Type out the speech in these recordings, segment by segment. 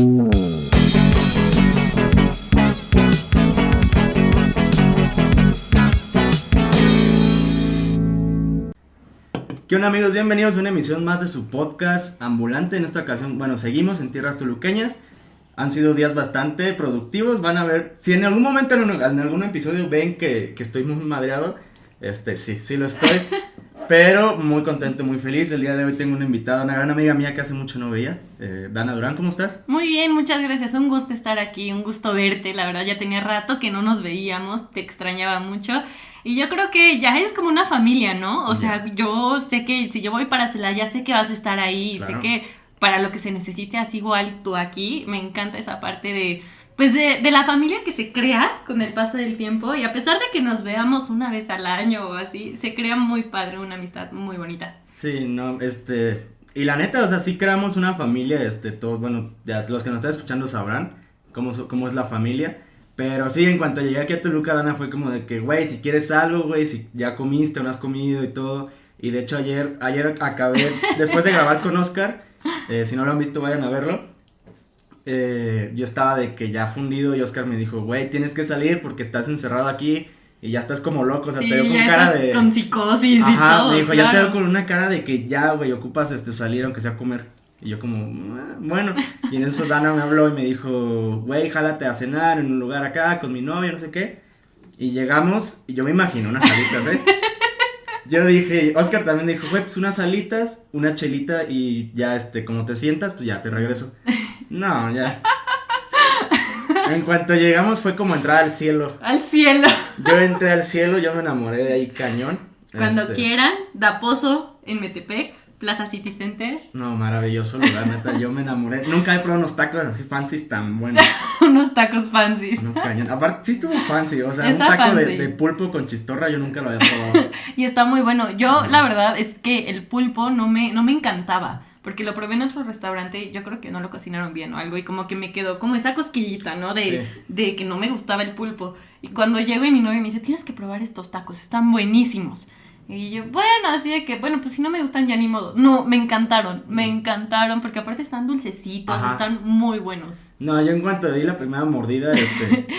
¿Qué onda amigos? Bienvenidos a una emisión más de su podcast ambulante. En esta ocasión, bueno, seguimos en tierras toluqueñas. Han sido días bastante productivos. Van a ver, si en algún momento en, algún episodio ven que, que, estoy muy madreado, este sí, sí lo estoy. pero muy contento, muy feliz. El día de hoy tengo una invitada, una gran amiga mía que hace mucho no veía. Eh, Dana Durán, ¿cómo estás? Muy bien, muchas gracias. Un gusto estar aquí, un gusto verte. La verdad, ya tenía rato que no nos veíamos, te extrañaba mucho. Y yo creo que ya es como una familia, ¿no? O sea, yo sé que si yo voy para Celaya, sé que vas a estar ahí, sé que para lo que se necesite, así igual tú aquí. Me encanta esa parte de, pues, de, de, la familia que se crea con el paso del tiempo. Y a pesar de que nos veamos una vez al año o así, se crea muy padre, una amistad muy bonita. Sí, no, este... Y la neta, o sea, sí creamos una familia, este, todos, bueno, ya los que nos están escuchando sabrán cómo, cómo es la familia. Pero sí, en cuanto llegué aquí a Toluca, Dana fue como de que, güey, si quieres algo, güey, si ya comiste o no has comido y todo. Y de hecho ayer, ayer acabé, después de grabar con Oscar, eh, si no lo han visto, vayan a verlo. Eh, yo estaba de que ya fundido y Oscar me dijo, güey, tienes que salir porque estás encerrado aquí y ya estás como loco, o sea, te veo con cara de... Con psicosis y todo. Me dijo, ya te veo con una cara de que ya, güey, ocupas este salir aunque sea a comer. Y yo como, ah, bueno, y en eso Dana me habló y me dijo, güey, jálate a cenar en un lugar acá con mi novia, no sé qué. Y llegamos, y yo me imagino unas salitas, ¿eh? Yo dije, Oscar también dijo, güey, pues unas salitas, una chelita y ya, este, como te sientas, pues ya te regreso. No, ya. En cuanto llegamos fue como entrar al cielo. Al cielo. Yo entré al cielo, yo me enamoré de ahí cañón. Cuando este... quieran, da pozo en Metepec. Plaza City Center. No, maravilloso lugar, neta. Yo me enamoré. Nunca he probado unos tacos así fancy tan buenos. unos tacos fancy. Unos cañón. Aparte, sí estuvo fancy. O sea, un taco de, de, pulpo con chistorra yo nunca lo había probado. y está muy bueno. Yo, la verdad, es que el pulpo no me, no me encantaba. Porque lo probé en otro restaurante, yo creo que no lo cocinaron bien o algo, y como que me quedó como esa cosquillita, ¿no? De, sí. de que no me gustaba el pulpo. Y cuando llego y mi novio me dice, tienes que probar estos tacos, están buenísimos. Y yo, bueno, así de que, bueno, pues si no me gustan ya ni modo. No, me encantaron, me encantaron, porque aparte están dulcecitos, Ajá. están muy buenos. No, yo en cuanto di la primera mordida, este...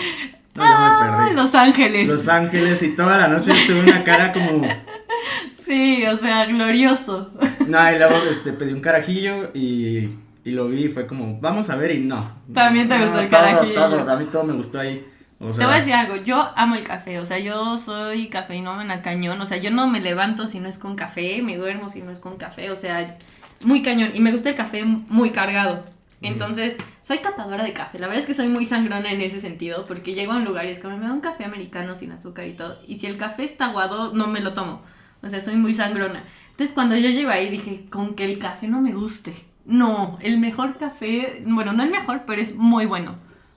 No, ah, yo me perdí. Los Ángeles. Los Ángeles y toda la noche tuve una cara como... Sí, o sea, glorioso. No, y luego este, pedí un carajillo y, y lo vi y fue como, vamos a ver y no. También te no, gustó el todo, carajillo. Todo, a mí todo me gustó ahí. O sea, Te voy a decir algo, yo amo el café, o sea, yo soy cafeinómana cañón, o sea, yo no me levanto si no es con café, me duermo si no es con café, o sea, muy cañón, y me gusta el café muy cargado. Entonces, soy catadora de café. La verdad es que soy muy sangrona en ese sentido, porque llego a un lugar y es como, me da un café americano sin azúcar y todo. Y si el café está aguado, no me lo tomo. O sea, soy muy sangrona. Entonces, cuando yo llego ahí, dije, con que el café no me guste. No, el mejor café, bueno, no el mejor, pero es muy bueno.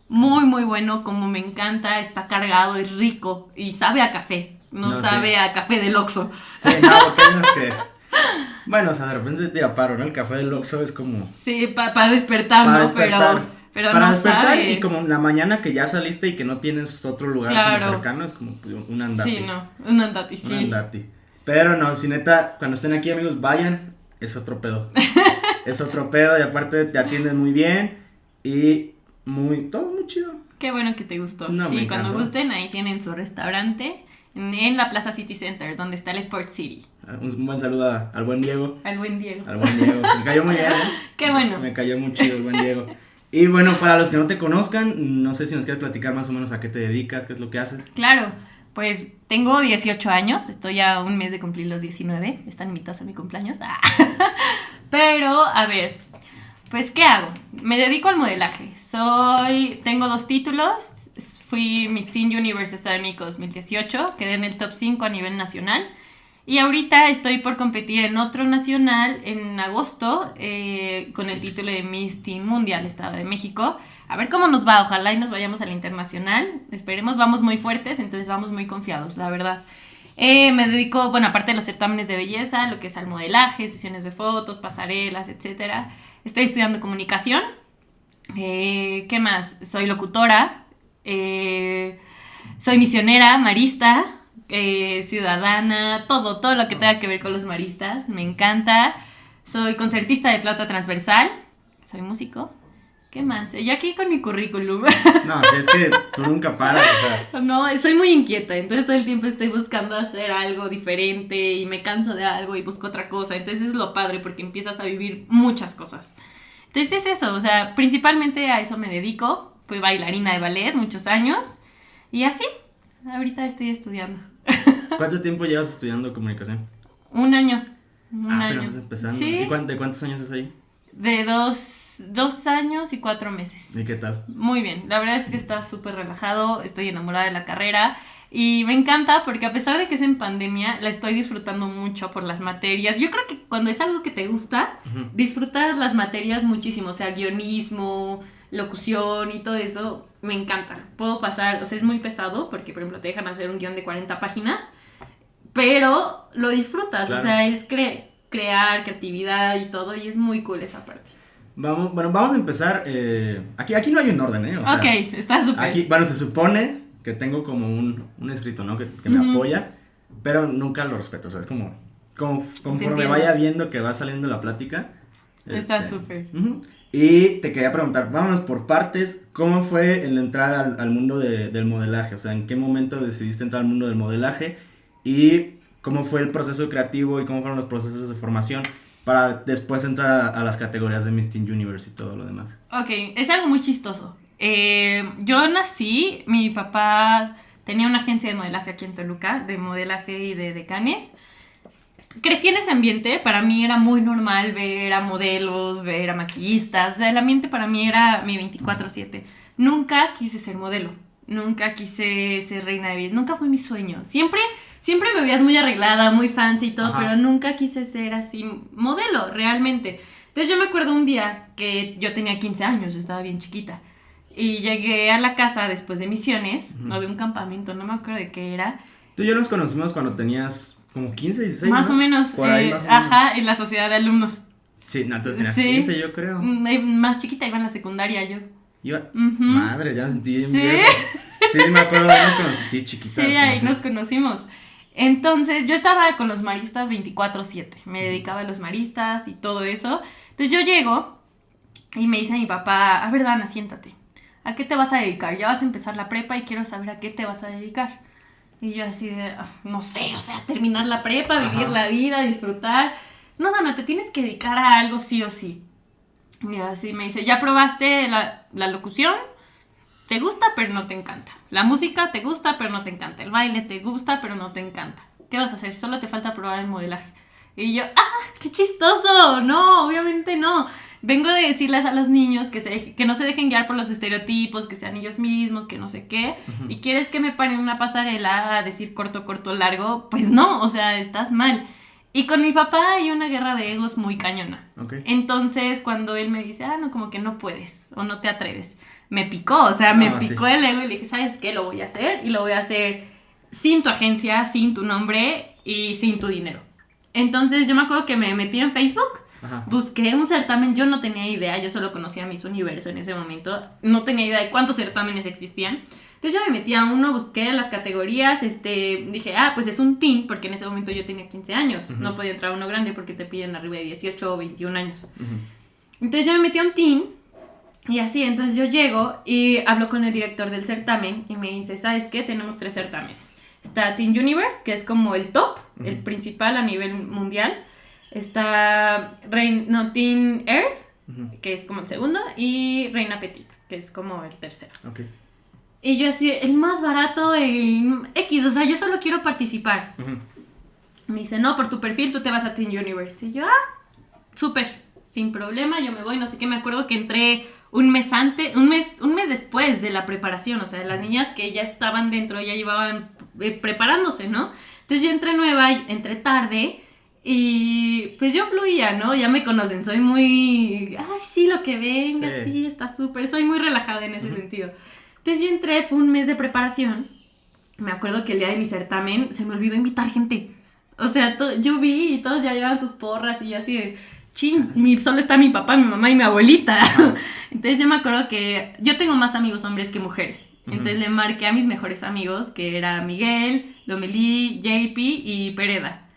Muy, muy bueno, como me encanta, está cargado, es rico y sabe a café. No, No, sabe sí. a café del Oxxo. Sí, no, porque que... Bueno, o sea, de repente te paro, ¿no? El café del Oxxo es como... Sí, para despertar, Para ¿no? despertar. Pero, pero para no despertar sabe. y como la mañana que ya saliste y que no tienes otro lugar Claro. como cercano, es como un andati. Sí, no, un andati, Un sí. andati. Pero no, si neta, cuando estén aquí amigos, vayan, es otro pedo. es otro pedo y aparte te atienden muy bien y muy, todo muy chido. Qué bueno que te gustó. No, sí, cuando gusten, ahí tienen su restaurante en, la Plaza City Center, donde está el Sport City. Un, un buen saludo a- al buen Diego. Al buen Diego. Al buen Diego. Me cayó muy bien, ¿eh? Qué bueno. Me cayó muy chido el buen Diego. Y bueno, para los que no te conozcan, no sé si nos quieres platicar más o menos a qué te dedicas, qué es lo que haces. Claro, pues tengo 18 años, estoy a un mes de cumplir los 19, están invitados a mi cumpleaños. Ah. Pero, a ver, pues ¿qué hago? Me dedico al modelaje. Soy, tengo dos títulos, fui Miss Teen Universe México 2018, quedé en el top 5 a nivel nacional. Y ahorita estoy por competir en otro nacional en agosto eh, con el título de Miss Teen Mundial Estado de México. A ver cómo nos va, ojalá y nos vayamos a la internacional. Esperemos, vamos muy fuertes, entonces vamos muy confiados, la verdad. Eh, me dedico, bueno, aparte de los certámenes de belleza, lo que es al modelaje, sesiones de fotos, pasarelas, etc. Estoy estudiando comunicación. Eh, ¿Qué más? Soy locutora. eh, soy misionera, marista, ciudadana, todo, todo lo que tenga que ver con los maristas. Me encanta. Soy concertista de flauta transversal. Soy músico. ¿Qué más? Yo aquí con mi currículum. No, es que tú nunca paras, o sea. No, soy muy inquieta, entonces todo el tiempo estoy buscando hacer algo diferente y me canso de algo y busco otra cosa. Entonces es lo padre porque empiezas a vivir muchas cosas. Entonces es eso, o sea, principalmente a eso me dedico. Fui bailarina de ballet muchos años y así, ahorita estoy estudiando. ¿Cuánto tiempo llevas estudiando comunicación? Un año. Un ah, año. empezando. Sí. ¿Y cuán- de cuántos años es ahí? De dos, dos años y cuatro meses. ¿Y qué tal? Muy bien, la verdad es que está súper relajado, estoy enamorada de la carrera y me encanta porque a pesar de que es en pandemia, la estoy disfrutando mucho por las materias. Yo creo que cuando es algo que te gusta, Ujú. disfrutas las materias muchísimo, o sea, guionismo, locución y todo eso, me encanta. Puedo pasar, o sea, es muy pesado porque, por ejemplo, te dejan hacer un guion de 40 páginas, pero lo disfrutas, Claro. o sea, es cre- crear, creatividad y todo, y es muy cool esa parte. Vamos, bueno, vamos a empezar. eh, aquí, aquí no hay un orden, ¿eh? O sea, ok, está súper. Aquí, bueno, se supone que tengo como un, un escrito, ¿no? Que, que me Ujú. apoya, pero nunca lo respeto. O sea, es como, como conforme vaya viendo que va saliendo la plática. Está este, súper. ujú. Y te quería preguntar, vámonos por partes, ¿cómo fue el entrar al, al mundo de- del modelaje? O sea, ¿en qué momento decidiste entrar al mundo del modelaje? Y cómo fue el proceso creativo y cómo fueron los procesos de formación para después entrar a, a las categorías de Miss Teen Universe y todo lo demás. Ok, es algo muy chistoso. Eh, yo nací, mi papá tenía una agencia de modelaje aquí en Toluca, de modelaje y de decanes. Crecí en ese ambiente, para mí era muy normal ver a modelos, ver a maquillistas, o sea, el ambiente para mí era mi 24/7. Nunca quise ser modelo, nunca quise ser reina de belleza, nunca fue mi sueño. Siempre, siempre me veías muy arreglada, muy fancy y todo, Ajá. pero nunca quise ser así modelo, realmente. Entonces yo me acuerdo un día que yo tenía 15 años, estaba bien chiquita. Y llegué a la casa después de misiones, no de un campamento, no me acuerdo de qué era. Tú y yo nos conocimos cuando tenías como 15, 16. más ¿no? o menos, Por ahí eh, más o menos. ajá, en la sociedad de alumnos. Sí, no, entonces tenías Sí. 15, yo creo. Mm, eh, Más chiquita iba en la secundaria yo. Iba... Madre, ya sentí Sí. viejo. Sí, me acuerdo, nos conocí, sí, chiquita. Sí, ahí nos conocimos. Entonces, yo estaba con los maristas 24/7. Me dedicaba a los maristas y todo eso. Entonces, yo llego y me dice mi papá, a ver, Dana, siéntate. ¿A qué te vas a dedicar? Ya vas a empezar la prepa y quiero saber a qué te vas a dedicar. Y yo así de, "Ah, no sé, o sea, terminar la prepa, vivir Ajá. la vida, disfrutar. No, Dana, te tienes que dedicar a algo sí o sí. Y así me dice, ¿ya probaste la, la locución? Te gusta, pero no te encanta. La música te gusta, pero no te encanta. El baile te gusta, pero no te encanta. ¿Qué vas a hacer? Solo te falta probar el modelaje. Y yo, ¡ah! ¡Qué chistoso! No, obviamente no. Vengo de decirles a los niños que, se, que no se dejen guiar por los estereotipos, que sean ellos mismos, que no sé qué. ¿Y quieres que me paren en una pasarela a decir corto, corto, largo? Pues no, o sea, estás mal. Y con mi papá hay una guerra de egos muy cañona. Entonces, cuando él me dice, ah, no, como que no puedes o no te atreves, me picó, o sea, me No, sí. picó el ego y le dije, ¿sabes qué? Lo voy a hacer y lo voy a hacer sin tu agencia, sin tu nombre y sin tu dinero. Entonces, yo me acuerdo que me metí en Facebook, Ajá. busqué un certamen, yo no tenía idea, yo solo conocía Miss Universo en ese momento, no tenía idea de cuántos certámenes existían. Entonces yo me metí a uno, busqué las categorías, este, dije, ah, pues es un teen, porque en ese momento yo tenía 15 años, no podía entrar a uno grande porque te piden arriba de 18 o 21 años. Entonces yo me metí a un team y así, entonces yo llego y hablo con el director del certamen y me dice, ¿sabes qué? Tenemos tres certámenes. Está Teen Universe, que es como el top, el principal a nivel mundial. Está Rein no, Teen Earth, que es como el segundo, y Reina Petit, que es como el tercero. Ok. Y yo así, el más barato, el X, o sea, yo solo quiero participar. Me dice, no, por tu perfil tú te vas a Teen Universe. Y yo, ah, súper, sin problema, yo me voy, no sé qué, me acuerdo que entré un mes antes, un mes, un mes después de la preparación, o sea, las niñas que ya estaban dentro, ya llevaban eh, preparándose, ¿no? Entonces yo entré nueva, y entré tarde y pues yo fluía, ¿no? Ya me conocen, soy muy, ah, sí, lo que venga, Sí. sí, está súper, soy muy relajada en ese sentido. Entonces yo entré, fue un mes de preparación. Me acuerdo que el día de mi certamen se me olvidó invitar gente. O sea, yo vi y todos ya llevan sus porras y así de, chin, mi, solo está mi papá, mi mamá y mi abuelita. Entonces yo me acuerdo que yo tengo más amigos hombres que mujeres. Entonces le marqué a mis mejores amigos, que era Miguel, Lomelí, JP y Pereda.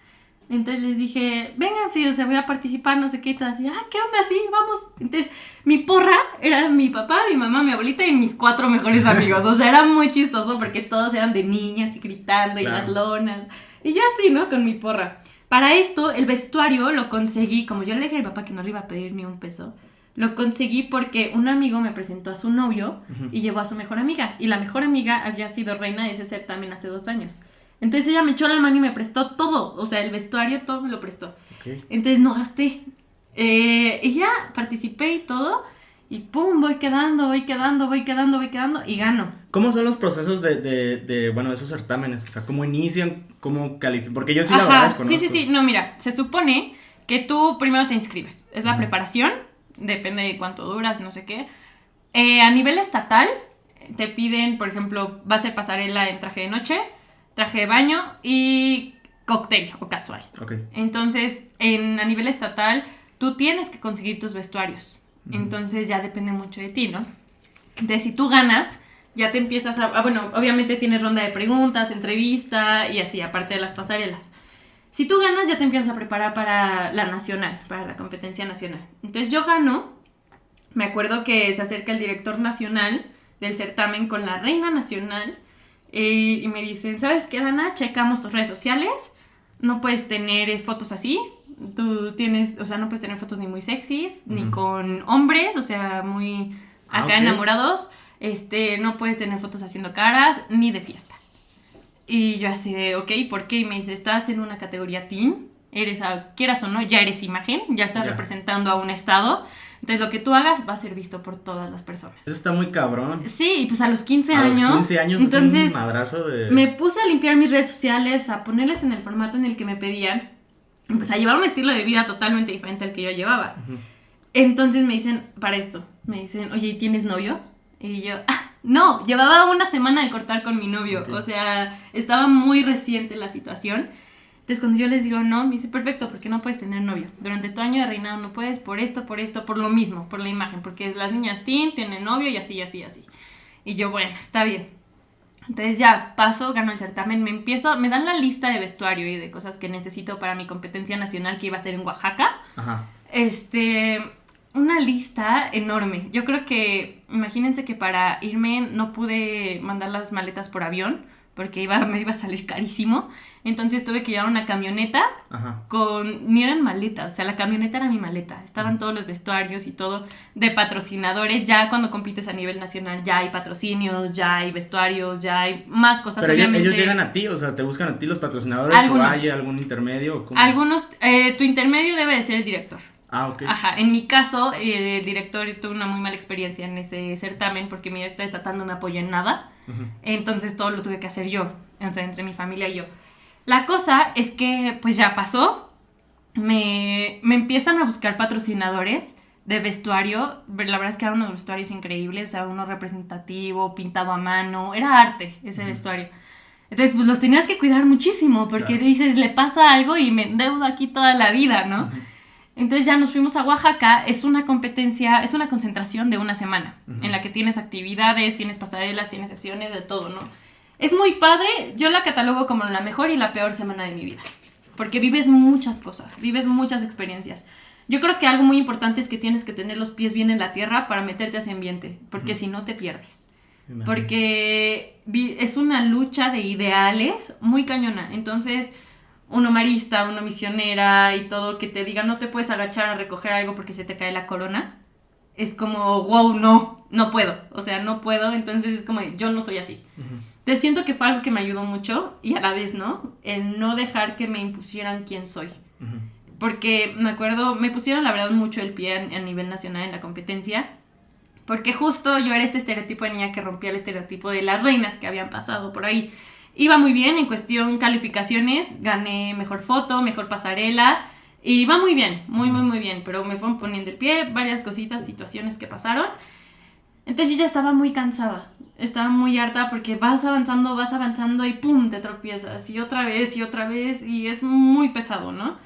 Entonces les dije, vengan, sí, o sea, voy a participar, no sé qué, y todo así, ah, ¿qué onda? Sí, vamos. Entonces mi porra era mi papá, mi mamá, mi abuelita y mis cuatro mejores amigos. O sea, era muy chistoso porque todos eran de niñas y gritando y las lonas. Y yo así, ¿no? Con mi porra. Para esto, el vestuario lo conseguí, como yo le dije a mi papá que no le iba a pedir ni un peso, lo conseguí porque un amigo me presentó a su novio y llevó a su mejor amiga. Y la mejor amiga había sido reina de ese certamen hace dos años. Entonces ella me echó la mano y me prestó todo. O sea, el vestuario, todo me lo prestó. Entonces no gasté. Eh, y ya participé y todo. Y pum, voy quedando, voy quedando, voy quedando, voy quedando y gano. ¿Cómo son los procesos de, de, de bueno, de esos certámenes? O sea, ¿cómo inician? ¿Cómo califican? Porque yo sí la verdad desconozco. Sí, sí, sí. No, mira, se supone que tú primero te inscribes. Es la preparación, depende de cuánto duras, no sé qué. Eh, a nivel estatal, te piden, por ejemplo, va a pasarela en traje de noche, traje de baño y cóctel o casual. Okay. Entonces, en, a nivel estatal, tú tienes que conseguir tus vestuarios. Entonces ya depende mucho de ti, ¿no? Entonces, si tú ganas, ya te empiezas a... Ah, bueno, obviamente tienes ronda de preguntas, entrevista y así, aparte de las pasarelas. Si tú ganas, ya te empiezas a preparar para la nacional, para la competencia nacional. Entonces yo gano, me acuerdo que se acerca el director nacional del certamen con la reina nacional eh, y me dicen, ¿sabes qué, Dana? Checamos tus redes sociales, no puedes tener eh, fotos así, tú tienes, o sea, no puedes tener fotos ni muy sexys, ni con hombres, o sea, muy ah, acá enamorados. Este, no puedes tener fotos haciendo caras, ni de fiesta. Y yo así de, ok, ¿por qué? Y me dice, estás en una categoría teen, eres, quieras o no, ya eres imagen, ya estás representando a un estado. Entonces lo que tú hagas va a ser visto por todas las personas. Eso está muy cabrón. Sí, pues a los 15 años. A los 15 años entonces, es un madrazo de... Me puse a limpiar mis redes sociales, a ponerles en el formato en el que me pedían pues a llevar un estilo de vida totalmente diferente al que yo llevaba. Entonces me dicen, para esto, me dicen, oye, ¿tienes novio? Y yo, ah, no, llevaba una semana de cortar con mi novio, o sea, estaba muy reciente la situación. Entonces cuando yo les digo no, me dice, perfecto, porque no puedes tener novio. Durante tu año de reinado no puedes por esto, por esto, por lo mismo, por la imagen, porque las niñas teen tienen novio y así, y así, así. Y yo, bueno, está bien. Entonces ya paso, gano el certamen, me empiezo, me dan la lista de vestuario y de cosas que necesito para mi competencia nacional que iba a ser en Oaxaca. Ajá. Este, una lista enorme. Yo creo que, imagínense que para irme no pude mandar las maletas por avión porque iba, me iba a salir carísimo. Entonces tuve que llevar una camioneta con, ni eran maletas, o sea, la camioneta era mi maleta. Estaban todos los vestuarios y todo de patrocinadores. Ya cuando compites a nivel nacional ya hay patrocinios, ya hay vestuarios, ya hay más cosas. Pero ellos llegan a ti, o sea, te buscan a ti los patrocinadores o hay algún intermedio. Algunos, eh, tu intermedio debe de ser el director. Ah, ok. Ajá, en mi caso, el director tuvo una muy mala experiencia en ese certamen porque mi director estatal no me apoyó en nada. Entonces todo lo tuve que hacer yo, entre, entre mi familia y yo. La cosa es que pues ya pasó, me, me empiezan a buscar patrocinadores de vestuario, la verdad es que eran unos vestuarios increíbles, o sea, uno representativo, pintado a mano, era arte ese vestuario. Entonces, pues los tenías que cuidar muchísimo, porque dices, le pasa algo y me endeudo aquí toda la vida, ¿no? Entonces ya nos fuimos a Oaxaca, es una competencia, es una concentración de una semana, en la que tienes actividades, tienes pasarelas, tienes sesiones, de todo, ¿no? Es muy padre, yo la catalogo como la mejor y la peor semana de mi vida, porque vives muchas cosas, vives muchas experiencias. Yo creo que algo muy importante es que tienes que tener los pies bien en la tierra para meterte a ese ambiente, porque si no te pierdes. Porque es una lucha de ideales muy cañona. Entonces, uno marista, uno misionera y todo, que te diga no te puedes agachar a recoger algo porque se te cae la corona, es como, wow, no, no puedo. O sea, no puedo. Entonces es como, yo no soy así. Te siento que fue algo que me ayudó mucho y a la vez, ¿no? El no dejar que me impusieran quién soy. Porque me acuerdo, me pusieron la verdad mucho el pie a, nivel nacional en la competencia. Porque justo yo era este estereotipo de niña que rompía el estereotipo de las reinas que habían pasado por ahí. Iba muy bien en cuestión calificaciones, gané mejor foto, mejor pasarela. Y va muy bien, muy, muy, muy bien. Pero me fueron poniendo el pie, varias cositas, situaciones que pasaron. Entonces yo ya estaba muy cansada estaba muy harta porque vas avanzando, vas avanzando y pum, te tropiezas y otra vez y otra vez y es muy pesado, ¿no?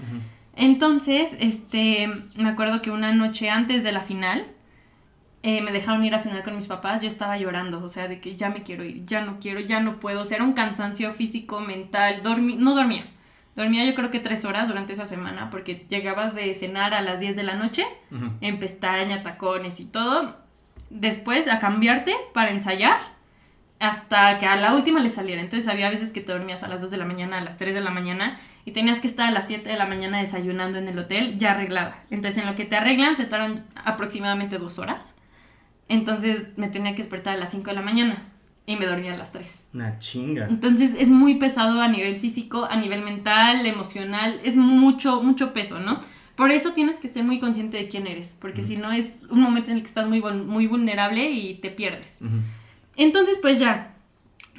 Entonces, este, me acuerdo que una noche antes de la final eh, me dejaron ir a cenar con mis papás, yo estaba llorando, o sea, de que ya me quiero ir, ya no quiero, ya no puedo, o sea, era un cansancio físico, mental, dormí, no dormía, Dormía yo creo que tres horas durante esa semana porque llegabas de cenar a las 10 de la noche, en pestaña, tacones y todo. Después a cambiarte para ensayar hasta que a la última le saliera. Entonces había veces que te dormías a las 2 de la mañana, a las 3 de la mañana y tenías que estar a las 7 de la mañana desayunando en el hotel ya arreglada. Entonces en lo que te arreglan se tardan aproximadamente dos horas. Entonces me tenía que despertar a las 5 de la mañana y me dormía a las 3. Una chinga. Entonces es muy pesado a nivel físico, a nivel mental, emocional, es mucho, mucho peso, ¿no? Por eso tienes que ser muy consciente de quién eres, porque si no es un momento en el que estás muy, muy vulnerable y te pierdes. Entonces pues ya,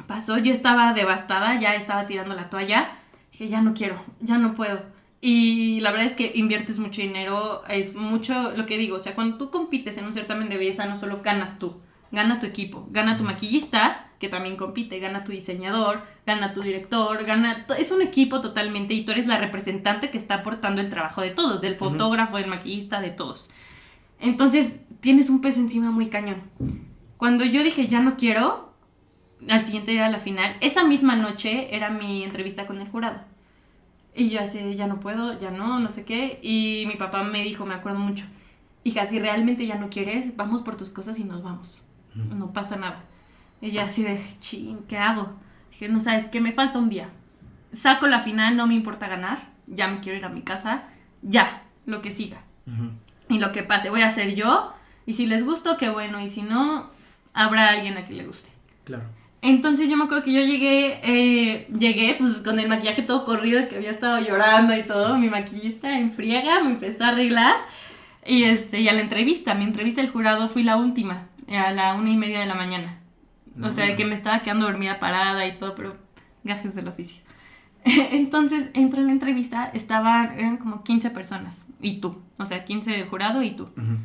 pasó, yo estaba devastada, ya estaba tirando la toalla, dije, ya no quiero, ya no puedo. Y la verdad es que inviertes mucho dinero, es mucho lo que digo, o sea, cuando tú compites en un certamen de belleza, no solo ganas tú, gana tu equipo, gana tu maquillista, que también compite, gana tu diseñador, gana tu director, gana, es un equipo totalmente y tú eres la representante que está aportando el trabajo de todos, del fotógrafo, del maquillista, de todos. Entonces, tienes un peso encima muy cañón. Cuando yo dije, ya no quiero, al siguiente día era la final, esa misma noche era mi entrevista con el jurado. Y yo así, ya no puedo, ya no, no sé qué. Y mi papá me dijo, me acuerdo mucho, hija, si realmente ya no quieres, vamos por tus cosas y nos vamos. No pasa nada. Y yo así de, ching, ¿qué hago? Dije, no sabes, que me falta un día. Saco la final, no me importa ganar, ya me quiero ir a mi casa, ya, lo que siga y lo que pase, voy a ser yo. Y si les gustó, qué bueno. Y si no, habrá alguien a quien le guste. Claro. Entonces yo me acuerdo que yo llegué, eh, llegué pues con el maquillaje todo corrido, que había estado llorando y todo. Mi maquillista en friega me empezó a arreglar. Y, este, y a la entrevista, mi entrevista del jurado fui la última, a la una y media de la mañana. O sea, que me estaba quedando dormida parada y todo, pero gajes del oficio. Entonces entro en la entrevista, estaban, eran como 15 personas, y tú, o sea, 15 del jurado y tú. Ujú.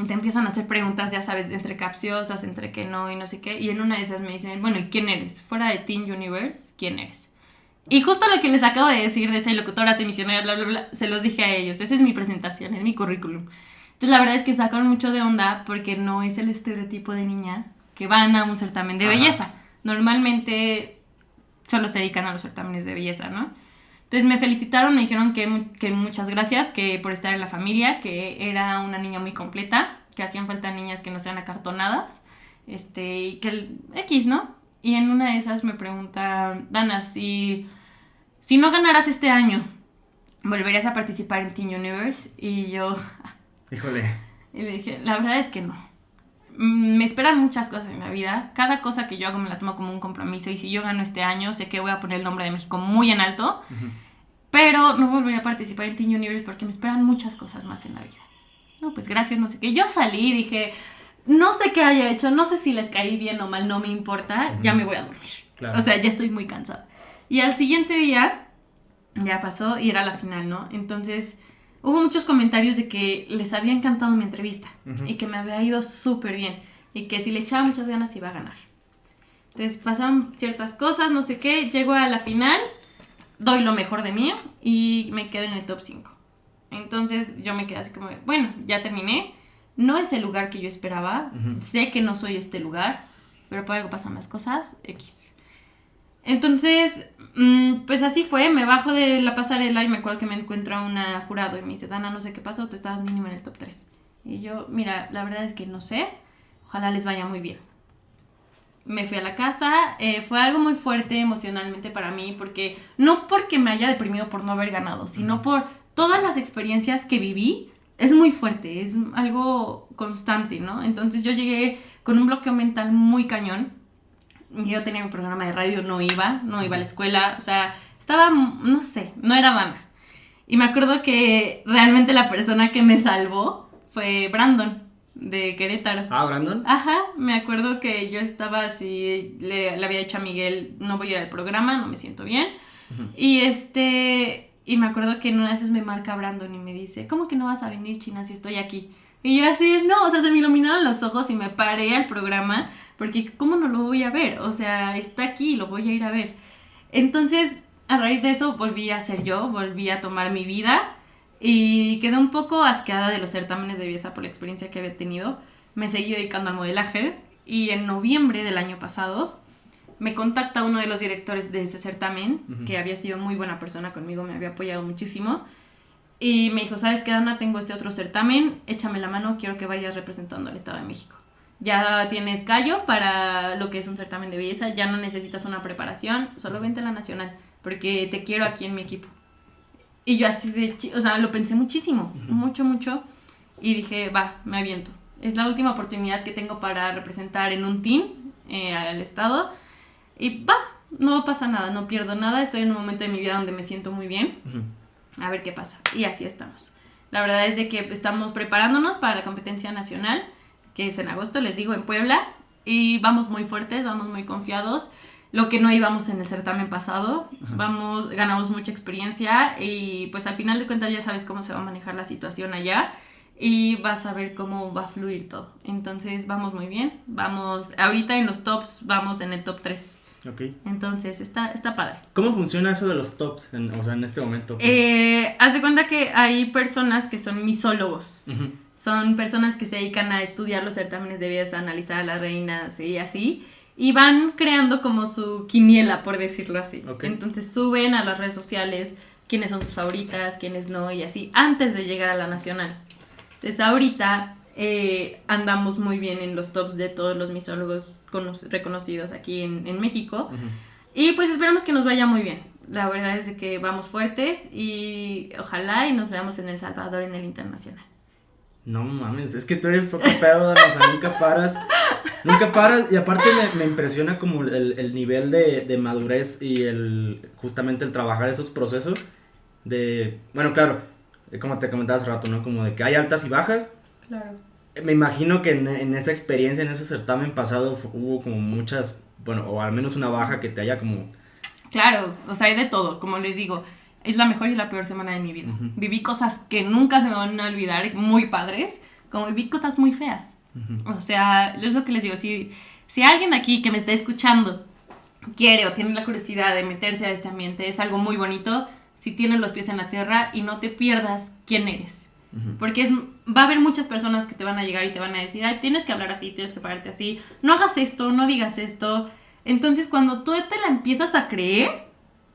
Y te empiezan a hacer preguntas, ya sabes, entre capciosas, entre que no y no sé qué. Y en una de esas me dicen, bueno, ¿y quién eres? Fuera de Teen Universe, ¿quién eres? Y justo lo que les acabo de decir de ser locutora, ser misionera, bla, bla, bla, se los dije a ellos. Esa es mi presentación, es mi currículum. Entonces la verdad es que sacaron mucho de onda porque no es el estereotipo de niña que van a un certamen de Ajá. belleza. Normalmente solo se dedican a los certámenes de belleza, ¿no? Entonces me felicitaron, me dijeron que, que muchas gracias, que por estar en la familia, que era una niña muy completa, que hacían falta niñas que no sean acartonadas, este, y que el X, ¿no? Y en una de esas me pregunta, Dana, si, si no ganaras este año, ¿volverías a participar en Teen Universe? Y yo, Híjole. y le dije, la verdad es que no. Mm, Me esperan muchas cosas en la vida. Cada cosa que yo hago me la tomo como un compromiso. Y si yo gano este año, sé que voy a poner el nombre de México muy en alto. Pero no volveré a participar en Teen Universe porque me esperan muchas cosas más en la vida. No, pues gracias, no sé qué. Yo salí y dije, no sé qué haya hecho, no sé si les caí bien o mal, no me importa, ya me voy a dormir. Claro. O sea, ya estoy muy cansada. Y al siguiente día, ya pasó y era la final, ¿no? Entonces, hubo muchos comentarios de que les había encantado mi entrevista y que me había ido súper bien y que si le echaba muchas ganas iba a ganar. Entonces pasaron ciertas cosas, no sé qué, llego a la final, doy lo mejor de mí y me quedo en el top 5. Entonces yo me quedé así como, bueno, ya terminé, no es el lugar que yo esperaba, sé que no soy este lugar, pero por algo pasan las cosas, X. Entonces, mm, pues así fue, me bajo de la pasarela y me acuerdo que me encuentro a una jurado y me dice, Dana, no sé qué pasó, tú estabas mínimo en el top 3. Y yo, mira, la verdad es que no sé, ojalá les vaya muy bien. Me fui a la casa, eh, fue algo muy fuerte emocionalmente para mí, porque no porque me haya deprimido por no haber ganado, sino por todas las experiencias que viví, es muy fuerte, es algo constante, ¿no? Entonces yo llegué con un bloqueo mental muy cañón. Yo tenía mi programa de radio, no iba, no iba a la escuela, o sea, estaba, no sé, no era vana. Y me acuerdo que realmente la persona que me salvó fue Brandon, de Querétaro. Ah, Brandon. Ajá, me acuerdo que yo estaba así, le, le había dicho a Miguel, no voy a ir al programa, no me siento bien. Y este, y me acuerdo que en una vez me marca Brandon y me dice, ¿cómo que no vas a venir, China, si estoy aquí? Y yo así, no, o sea, se me iluminaron los ojos y me paré al programa, porque ¿cómo no lo voy a ver? O sea, está aquí, lo voy a ir a ver. Entonces, a raíz de eso, volví a ser yo, volví a tomar mi vida y quedé un poco asqueada de los certámenes de belleza por la experiencia que había tenido. Me seguí dedicando al modelaje y en noviembre del año pasado me contacta uno de los directores de ese certamen, que había sido muy buena persona conmigo, me había apoyado muchísimo. Y me dijo, ¿sabes qué, Ana? Tengo este otro certamen, échame la mano, quiero que vayas representando al Estado de México. Ya tienes callo para lo que es un certamen de belleza, ya no necesitas una preparación, solo vente a la nacional, porque te quiero aquí en mi equipo. Y yo así de, o sea, lo pensé muchísimo, mucho, mucho, y dije, va, me aviento. Es la última oportunidad que tengo para representar en un team eh, al Estado, y va, no pasa nada, no pierdo nada, estoy en un momento de mi vida donde me siento muy bien, Ujú. a ver qué pasa. Y así estamos. La verdad es de que estamos preparándonos para la competencia nacional, que es en agosto, les digo, en Puebla. Y vamos muy fuertes, vamos muy confiados. Lo que no íbamos en el certamen pasado, Ajá. vamos, ganamos mucha experiencia y pues al final de cuentas ya sabes cómo se va a manejar la situación allá y vas a ver cómo va a fluir todo. Entonces vamos muy bien, vamos, ahorita en los tops vamos en el top 3. Ok. Entonces está, está padre. ¿Cómo funciona eso de los tops, en- o sea, en este momento? pues? Eh, haz de cuenta que hay personas que son misólogos. Ujú. Son personas que se dedican a estudiar los certámenes de belleza, a analizar a las reinas y así. Y van creando como su quiniela, por decirlo así. Entonces suben a las redes sociales quiénes son sus favoritas, quiénes no y así, antes de llegar a la nacional. Entonces ahorita eh, andamos muy bien en los tops de todos los misólogos cono- reconocidos aquí en, en México. Y pues esperamos que nos vaya muy bien. La verdad es de que vamos fuertes y ojalá y nos veamos en El Salvador en el internacional. No mames, es que tú eres otro pedo, Dana, o sea, nunca paras. Nunca paras y aparte me, me impresiona como el, el nivel de, de madurez y el justamente el trabajar esos procesos de, bueno, claro, como te comentaba hace rato, ¿no? Como de que hay altas y bajas. Claro. Me imagino que en, en esa experiencia, en ese certamen pasado, hubo como muchas, bueno, o al menos una baja que te haya como... Claro, o sea, hay de todo, como les digo. Es la mejor y la peor semana de mi vida. Viví cosas que nunca se me van a olvidar, muy padres, como viví cosas muy feas. Ujú. O sea, es lo que les digo, si, si alguien aquí que me está escuchando quiere o tiene la curiosidad de meterse a este ambiente, es algo muy bonito, si tienes los pies en la tierra y no te pierdas quién eres. Porque es, va a haber muchas personas que te van a llegar y te van a decir, ay, tienes que hablar así, tienes que pararte así, no hagas esto, no digas esto. Entonces, cuando tú te la empiezas a creer,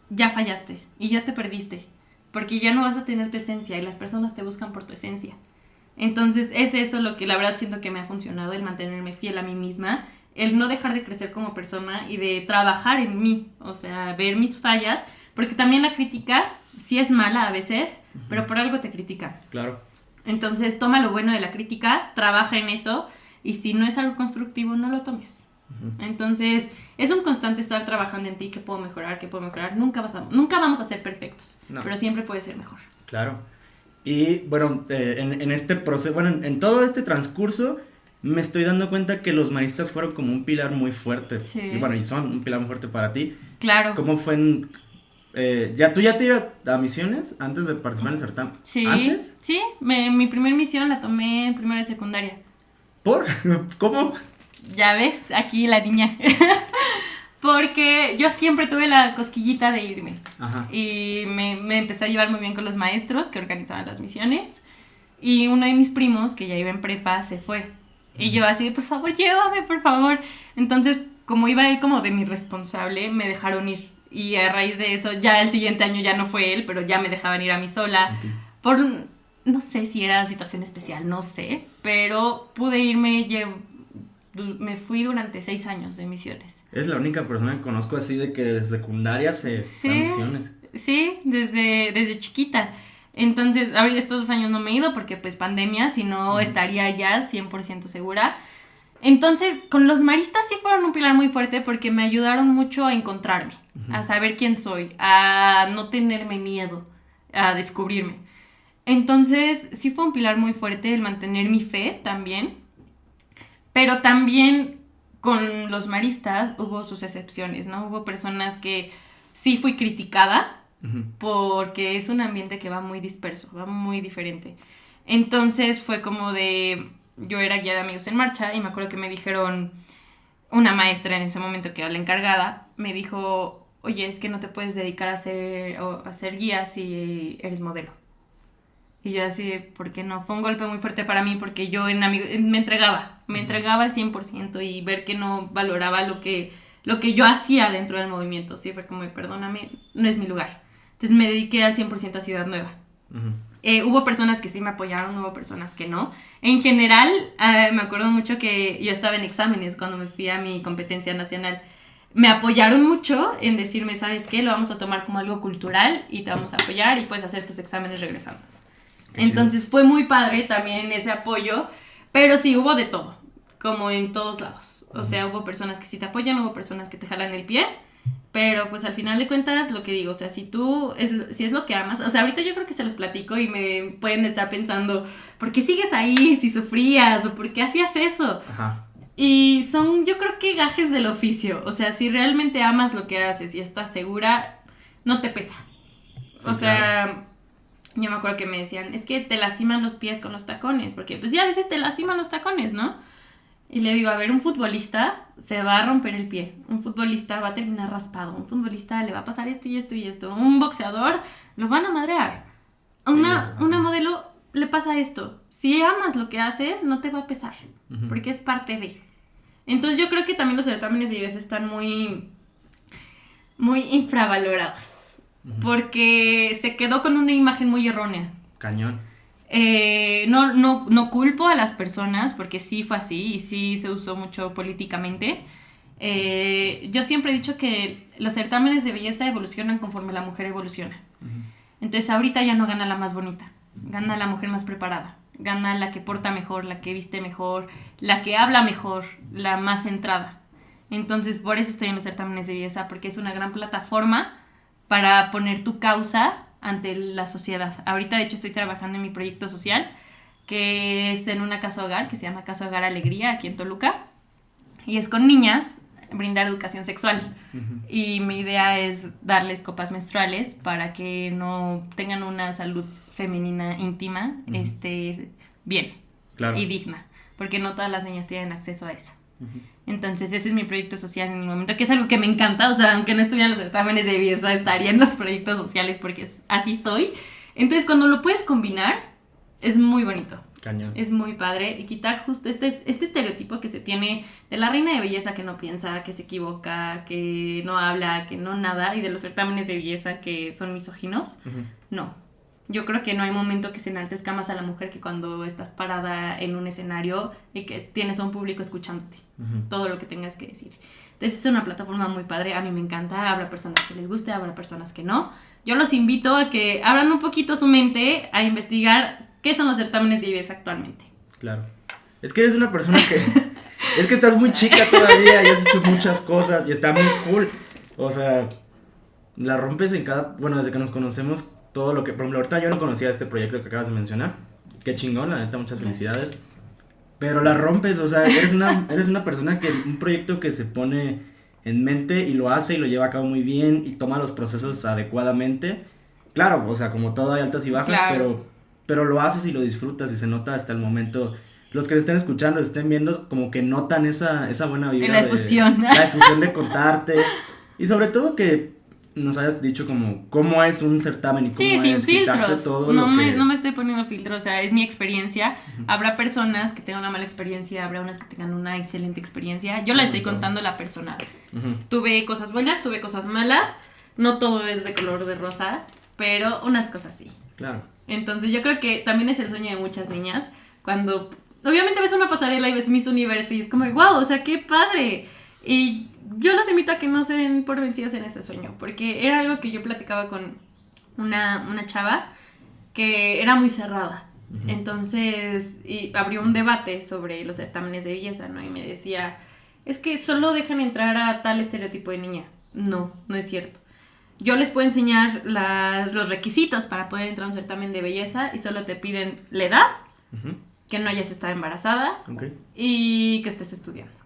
ya fallaste y ya te perdiste. Porque ya no vas a tener tu esencia y las personas te buscan por tu esencia. Entonces, es eso lo que la verdad siento que me ha funcionado, el mantenerme fiel a mí misma, el no dejar de crecer como persona y de trabajar en mí, o sea, ver mis fallas, porque también la crítica sí es mala a veces, pero por algo te critican. Claro. Entonces, toma lo bueno de la crítica, trabaja en eso y si no es algo constructivo, no lo tomes. Entonces, es un constante estar trabajando en ti, que puedo mejorar, que puedo mejorar. Nunca, vas a- nunca vamos a ser perfectos, No. pero siempre puede ser mejor. Claro. Y bueno, eh, en, en este proceso, bueno, en, en todo este transcurso, me estoy dando cuenta que los maristas fueron como un pilar muy fuerte. Sí. Y bueno, y son un pilar muy fuerte para ti. Claro. ¿Cómo fue en... eh, ya, ¿Tú ya te ibas a misiones antes de participar en el certamen? Sí. ¿Antes? Sí, me- mi primer misión la tomé en primera y secundaria. ¿Por? ¿Cómo? Ya ves, aquí la niña. Porque yo siempre tuve la cosquillita de irme. Ajá. Y me, me empecé a llevar muy bien con los maestros que organizaban las misiones. Y uno de mis primos, que ya iba en prepa, se fue. Y yo así, por favor, llévame, por favor. Entonces, como iba él como de mi responsable, me dejaron ir. Y a raíz de eso, ya el siguiente año ya no fue él, pero ya me dejaban ir a mí sola. Por, no sé si era situación especial, no sé. Pero pude irme, lle- du- me fui durante seis años de misiones. Es la única persona que conozco así de que desde secundaria se Sí. fue a misiones. Sí, desde, desde chiquita. Entonces, ahorita estos dos años no me he ido porque pues pandemia, si no estaría ya 100% segura. Entonces, con los maristas sí fueron un pilar muy fuerte porque me ayudaron mucho a encontrarme, a saber quién soy, a no tenerme miedo, a descubrirme. Entonces, sí fue un pilar muy fuerte el mantener mi fe también, pero también con los maristas hubo sus excepciones, ¿no? Hubo personas que sí fui criticada porque es un ambiente que va muy disperso, va muy diferente. Entonces fue como de, yo era guía de amigos en marcha y me acuerdo que me dijeron, una maestra en ese momento que era la encargada, me dijo, oye, es que no te puedes dedicar a ser, a ser guía si eres modelo. Y yo así, ¿por qué no? Fue un golpe muy fuerte para mí porque yo en amigo, me entregaba, me entregaba al 100% y ver que no valoraba lo que, lo que yo hacía dentro del movimiento. Sí, fue como, perdóname, no es mi lugar. Entonces me dediqué al 100% a Ciudad Nueva. Eh, hubo personas que sí me apoyaron, hubo personas que no. En general, eh, me acuerdo mucho que yo estaba en exámenes cuando me fui a mi competencia nacional. Me apoyaron mucho en decirme, ¿sabes qué? Lo vamos a tomar como algo cultural y te vamos a apoyar y puedes hacer tus exámenes regresando. Entonces fue muy padre también ese apoyo, pero sí hubo de todo, como en todos lados. O sea, hubo personas que sí te apoyan, hubo personas que te jalan el pie pero pues al final de cuentas, lo que digo, o sea, si tú, es, si es lo que amas, o sea, ahorita yo creo que se los platico y me pueden estar pensando, ¿por qué sigues ahí si sufrías o por qué hacías eso? Ajá. Y son, yo creo que gajes del oficio, o sea, si realmente amas lo que haces y estás segura, no te pesa. o sea, yo me acuerdo que me decían, es que te lastiman los pies con los tacones, porque pues ya a veces te lastiman los tacones, ¿no? Y le digo, a ver, un futbolista se va a romper el pie, un futbolista va a terminar raspado, un futbolista le va a pasar esto y esto y esto, un boxeador lo van a madrear. Una, una modelo le pasa esto. Si amas lo que haces, no te va a pesar, porque es parte de. Entonces yo creo que también los certámenes de belleza están muy, muy infravalorados, porque se quedó con una imagen muy errónea. Cañón. Eh, no, no, no culpo a las personas porque sí fue así y sí se usó mucho políticamente. Eh, yo siempre he dicho que los certámenes de belleza evolucionan conforme la mujer evoluciona. Entonces ahorita ya no gana la más bonita, gana la mujer más preparada, gana la que porta mejor, la que viste mejor, la que habla mejor, la más centrada. Entonces por eso estoy en los certámenes de belleza, porque es una gran plataforma para poner tu causa ante la sociedad. Ahorita, de hecho, estoy trabajando en mi proyecto social, que es en una casa hogar, que se llama Casa Hogar Alegría, aquí en Toluca. Y es con niñas, brindar educación sexual. Y mi idea es darles copas menstruales para que no tengan una salud femenina íntima este, bien y digna. Porque no todas las niñas tienen acceso a eso. Entonces, ese es mi proyecto social en el momento, que es algo que me encanta. O sea, aunque no estuvieran los certámenes de belleza, estaría en los proyectos sociales porque así soy. Entonces, cuando lo puedes combinar, es muy bonito. Cañón. Es muy padre. Y quitar justo este, este estereotipo que se tiene de la reina de belleza que no piensa, que se equivoca, que no habla, que no nada, y de los certámenes de belleza que son misóginos. No yo creo que no hay momento que se enaltezca más a la mujer que cuando estás parada en un escenario y que tienes a un público escuchándote todo lo que tengas que decir. Entonces es una plataforma muy padre, a mí me encanta, habrá personas que les guste, habrá personas que no. Yo los invito a que abran un poquito su mente a investigar qué son los certámenes de IBS actualmente. Claro. Es que eres una persona que... es que estás muy chica todavía y has hecho muchas cosas y está muy cool. O sea, la rompes en cada... Bueno, desde que nos conocemos todo lo que, por ejemplo, ahorita yo no conocía este proyecto que acabas de mencionar. Qué chingón, la neta, muchas felicidades. Pero la rompes, o sea, eres una, eres una persona que un proyecto que se pone en mente y lo hace y lo lleva a cabo muy bien y toma los procesos adecuadamente. Claro, o sea, como todo hay altas y bajas, pero, pero lo haces y lo disfrutas y se nota hasta el momento. Los que le estén escuchando, estén viendo, como que notan esa, esa buena vibra. La difusión. la difusión de contarte. Y sobre todo que nos hayas dicho como cómo es un certamen y cómo sí, sin filtros. todo no, me, no me estoy poniendo filtros, o sea, es mi experiencia. Habrá personas que tengan una mala experiencia, habrá unas que tengan una excelente experiencia. Yo la estoy contando la personal. Tuve cosas buenas, tuve cosas malas. No todo es de color de rosa, pero unas cosas sí. Claro. Entonces yo creo que también es el sueño de muchas niñas cuando obviamente ves una pasarela y ves Miss Universo y es como, wow, o sea, qué padre. Y yo los invito a que no se den por vencidos en ese sueño, porque era algo que yo platicaba con una, una chava que era muy cerrada. Entonces, y abrió un debate sobre los certámenes de belleza, ¿no? Y me decía, es que solo dejan entrar a tal estereotipo de niña. No, no es cierto. Yo les puedo enseñar los requisitos para poder entrar a un certamen de belleza y solo te piden la edad, que no hayas estado embarazada y que estés estudiando.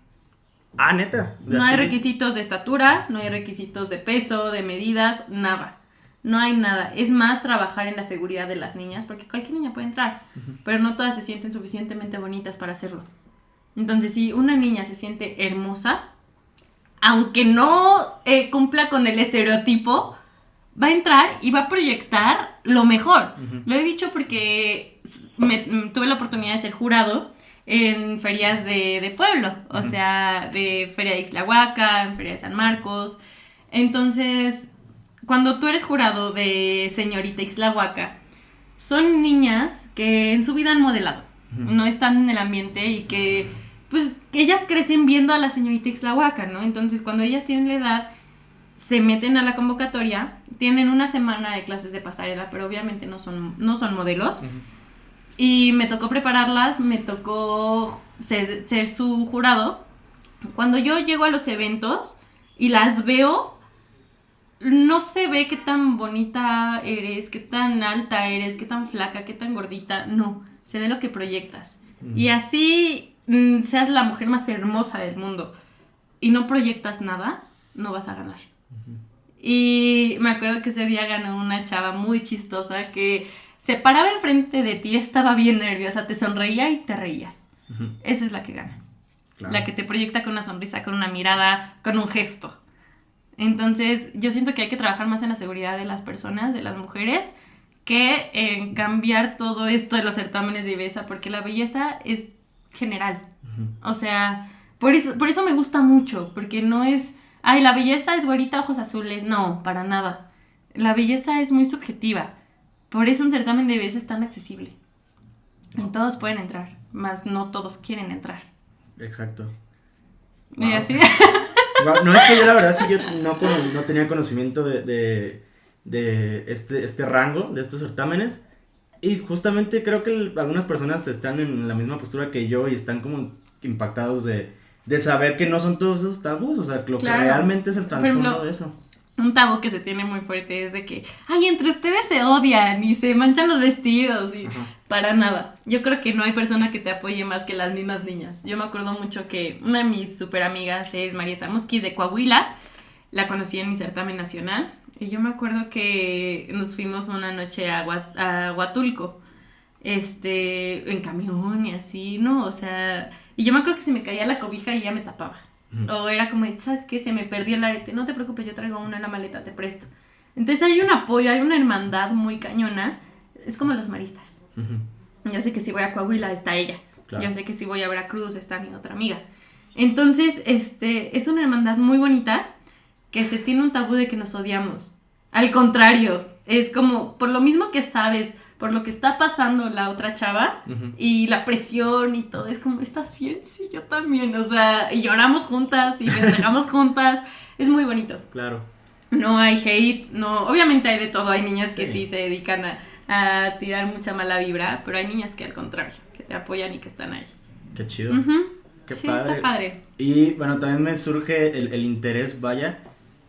Ah, neta. No hay requisitos de estatura, no hay requisitos de peso, de medidas, nada. No hay nada. Es más trabajar en la seguridad de las niñas, porque cualquier niña puede entrar, pero no todas se sienten suficientemente bonitas para hacerlo. Entonces, si una niña se siente hermosa, aunque no eh, cumpla con el estereotipo, va a entrar y va a proyectar lo mejor. Lo he dicho porque me, tuve la oportunidad de ser jurado en ferias de, de pueblo, o sea, de Feria de Ixlahuaca, en Feria de San Marcos. Entonces, cuando tú eres jurado de señorita Ixlahuaca, son niñas que en su vida han modelado, no están en el ambiente y que, pues, ellas crecen viendo a la señorita Ixlahuaca, ¿no? Entonces, cuando ellas tienen la edad, se meten a la convocatoria, tienen una semana de clases de pasarela, pero obviamente no son, no son modelos. Y me tocó prepararlas, me tocó ser, ser su jurado. Cuando yo llego a los eventos y las veo, no se ve qué tan bonita eres, qué tan alta eres, qué tan flaca, qué tan gordita. No, se ve lo que proyectas. Y así mm, seas la mujer más hermosa del mundo y no proyectas nada, no vas a ganar. Y me acuerdo que ese día ganó una chava muy chistosa que se paraba enfrente de ti, estaba bien nerviosa, te sonreía y te reías. Esa es la que gana. La que te proyecta con una sonrisa, con una mirada, con un gesto. Entonces, yo siento que hay que trabajar más en la seguridad de las personas, de las mujeres, que en cambiar todo esto de los certámenes de belleza, porque la belleza es general. O sea, por eso, por eso me gusta mucho, porque no es, ay, la belleza es güerita, ojos azules. No, para nada. La belleza es muy subjetiva. Por eso un certamen de belleza es tan accesible. Todos pueden entrar, más no todos quieren entrar. Exacto. Y así. No, es que yo la verdad sí yo no, no tenía conocimiento de, de, de, este, este rango de estos certámenes. Y justamente creo que algunas personas están en la misma postura que yo y están como impactados de, de saber que no son todos esos tabús, o sea, lo que realmente es el trasfondo de eso un tabú que se tiene muy fuerte es de que, ay, entre ustedes se odian y se manchan los vestidos y para nada. Yo creo que no hay persona que te apoye más que las mismas niñas. Yo me acuerdo mucho que una de mis super amigas es Marieta Mosquis de Coahuila. La conocí en mi certamen nacional. Y yo me acuerdo que nos fuimos una noche a, a Huatulco. Este, en camión y así, ¿no? O sea, y yo me acuerdo que se me caía la cobija y ya me tapaba. O era como, ¿sabes qué? Se me perdió el arete. No te preocupes, yo traigo una en la maleta, te presto. Entonces hay un apoyo, hay una hermandad muy cañona. Es como los maristas. Yo sé que si voy a Coahuila está ella. Yo sé que si voy a Veracruz está mi otra amiga. Entonces, este, es una hermandad muy bonita que se tiene un tabú de que nos odiamos. Al contrario, es como, por lo mismo que sabes por lo que está pasando la otra chava y la presión y todo. Es como, ¿estás bien? Sí, yo también. O sea, y lloramos juntas y festejamos juntas. Es muy bonito. Claro. No hay hate, no. Obviamente hay de todo. Hay niñas que sí se dedican a, tirar mucha mala vibra, pero hay niñas que al contrario, que te apoyan y que están ahí. Qué chido. Qué sí, padre. Está padre. Y bueno, también me surge el, el interés, vaya,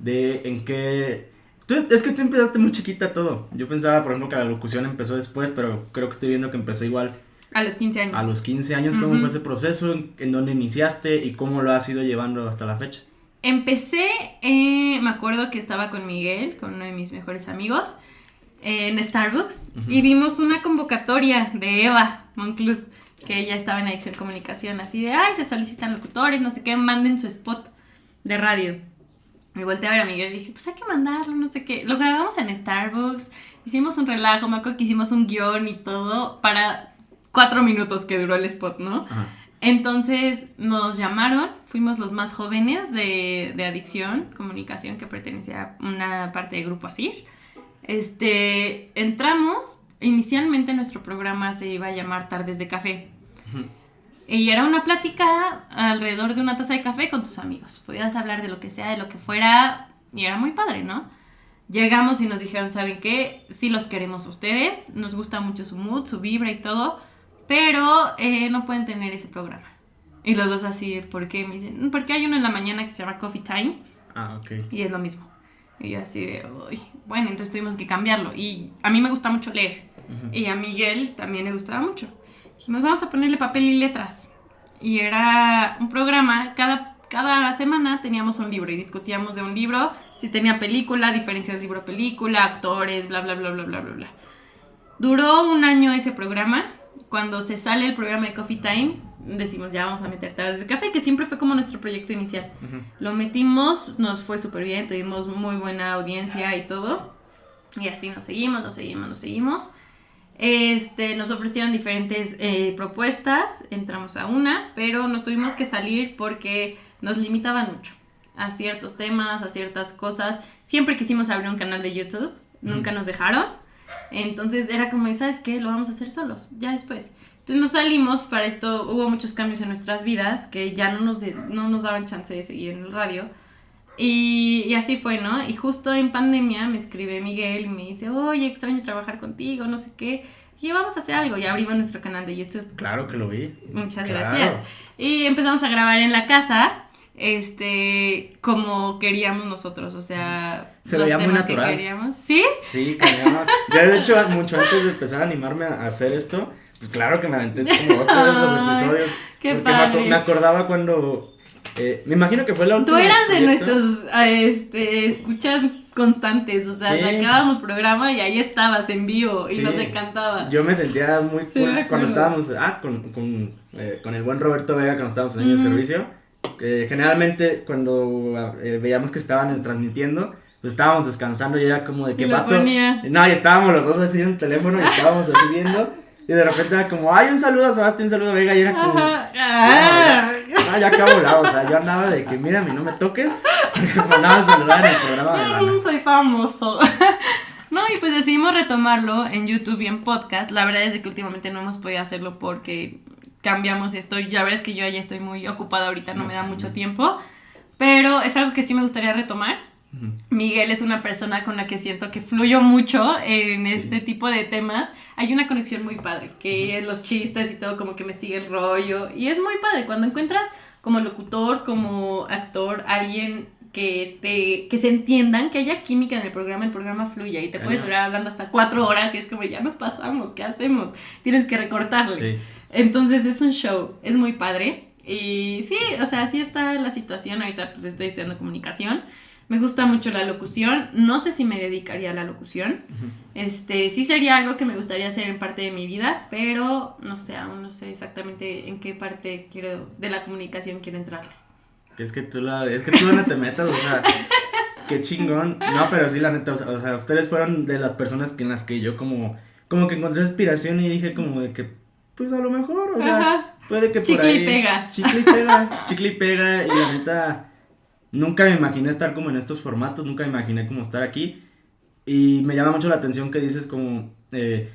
de en qué es que tú empezaste muy chiquita todo. Yo pensaba, por ejemplo, que la locución empezó después, pero creo que estoy viendo que empezó igual. A los 15 años. A los 15 años, ¿cómo fue ese proceso? ¿En, dónde iniciaste y cómo lo has ido llevando hasta la fecha? Empecé, eh, me acuerdo que estaba con Miguel, con uno de mis mejores amigos, en Starbucks, y vimos una convocatoria de Eva Monclub, que ella estaba en Adicción Comunicación, así de, ay, se solicitan locutores, no sé qué, manden su spot de radio. Me volteé a ver a Miguel y dije, pues hay que mandarlo, no sé qué. Lo grabamos en Starbucks, hicimos un relajo, me acuerdo que hicimos un guion y todo para cuatro minutos que duró el spot, ¿no? Entonces nos llamaron, fuimos los más jóvenes de, de, Adicción, Comunicación, que pertenecía a una parte del grupo ASIR. Este, entramos, inicialmente nuestro programa se iba a llamar Tardes de Café. Y era una plática alrededor de una taza de café con tus amigos. Podías hablar de lo que sea, de lo que fuera, y era muy padre, ¿no? Llegamos y nos dijeron, ¿saben qué? Sí los queremos a ustedes, nos gusta mucho su mood, su vibra y todo, pero eh, no pueden tener ese programa. Y los dos así, ¿por qué? Me dicen, porque hay uno en la mañana que se llama Coffee Time. Ah, ok. Y es lo mismo. Y yo así de, Uy. bueno, entonces tuvimos que cambiarlo. Y a mí me gusta mucho leer. Y a Miguel también le gustaba mucho. Dijimos, vamos a ponerle papel y letras. Y era un programa, cada, cada semana teníamos un libro y discutíamos de un libro, si tenía película, diferencias libro-película, actores, bla, bla, bla, bla, bla, bla, bla. Duró un año ese programa. Cuando se sale el programa de Coffee Time, decimos ya vamos a meter tardes de café, que siempre fue como nuestro proyecto inicial. Lo metimos, nos fue súper bien, tuvimos muy buena audiencia y todo. Y así nos seguimos, nos seguimos, nos seguimos. Este, nos ofrecieron diferentes eh, propuestas, entramos a una, pero nos tuvimos que salir porque nos limitaban mucho a ciertos temas, a ciertas cosas. Siempre quisimos abrir un canal de YouTube, nunca nos dejaron. Entonces era como, ¿sabes qué? Lo vamos a hacer solos, ya después. Entonces nos salimos, para esto hubo muchos cambios en nuestras vidas que ya no nos, no nos daban chance de seguir en el radio. Y, y, así fue, ¿no? Y justo en pandemia me escribe Miguel y me dice, oye, extraño trabajar contigo, no sé qué. Y vamos a hacer algo, y abrimos nuestro canal de YouTube. Claro que lo vi. Muchas gracias. Y empezamos a grabar en la casa este, como queríamos nosotros, o sea, se veía muy natural. queríamos. ¿Sí? Sí, cañón. ya de hecho, mucho antes de empezar a animarme a hacer esto, pues claro que me aventé como dos tres los episodios. Qué porque padre. Me, acordaba cuando eh, me imagino que fue la última. Tú eras de nuestros este, escuchas constantes, o sea, Sí. sacábamos programa y ahí estabas en vivo y Sí. nos encantaba. Yo me sentía muy Sí, cool cuando estábamos, ah, con, con, eh, con el buen Roberto Vega, cuando estábamos en año de Ujú. servicio. Eh, generalmente cuando eh, veíamos que estaban transmitiendo, pues estábamos descansando y era como de que vato. No, y estábamos los dos así en el teléfono y estábamos así viendo. Y de repente era como, ay, un saludo a Sebastián, un saludo a Vega. Y era como, Ajá. Ah. ah, ya acabo la, o sea, yo andaba de que, mírame, no me toques. me andaban a saludar en el programa de soy famoso. No, y pues decidimos retomarlo en YouTube y en podcast. La verdad es que últimamente no hemos podido hacerlo porque cambiamos esto. La verdad es que yo ya estoy muy ocupada ahorita, no me da mucho tiempo. Pero es algo que sí me gustaría retomar. Miguel es una persona con la que siento que fluyo mucho en Sí. este tipo de temas. Hay una conexión muy padre, que es los chistes y todo como que me sigue el rollo. Y es muy padre cuando encuentras como locutor, como actor, alguien que te que se entiendan, que haya química en el programa, el programa fluya y te puedes durar hablando hasta cuatro horas y es como ya nos pasamos, ¿qué hacemos? Tienes que recortarle. Sí. Entonces es un show, es muy padre. Y sí, o sea, así está la situación. Ahorita pues estoy estudiando comunicación. Me gusta mucho la locución. No sé si me dedicaría a la locución. Ujú. Este, sí sería algo que me gustaría hacer en parte de mi vida, pero no sé, aún no sé exactamente en qué parte quiero de la comunicación quiero entrar. Es que tú la, es que tú no te metas, o sea, qué chingón. No, pero sí, la neta, o sea, ustedes fueron de las personas que en las que yo como, como que encontré inspiración y dije como de que, pues a lo mejor, o sea, Ajá. puede que por Chicle y ahí. pega. Chicle y pega, chicle y pega, y la neta, nunca me imaginé estar como en estos formatos, nunca me imaginé como estar aquí. Y me llama mucho la atención que dices como, eh,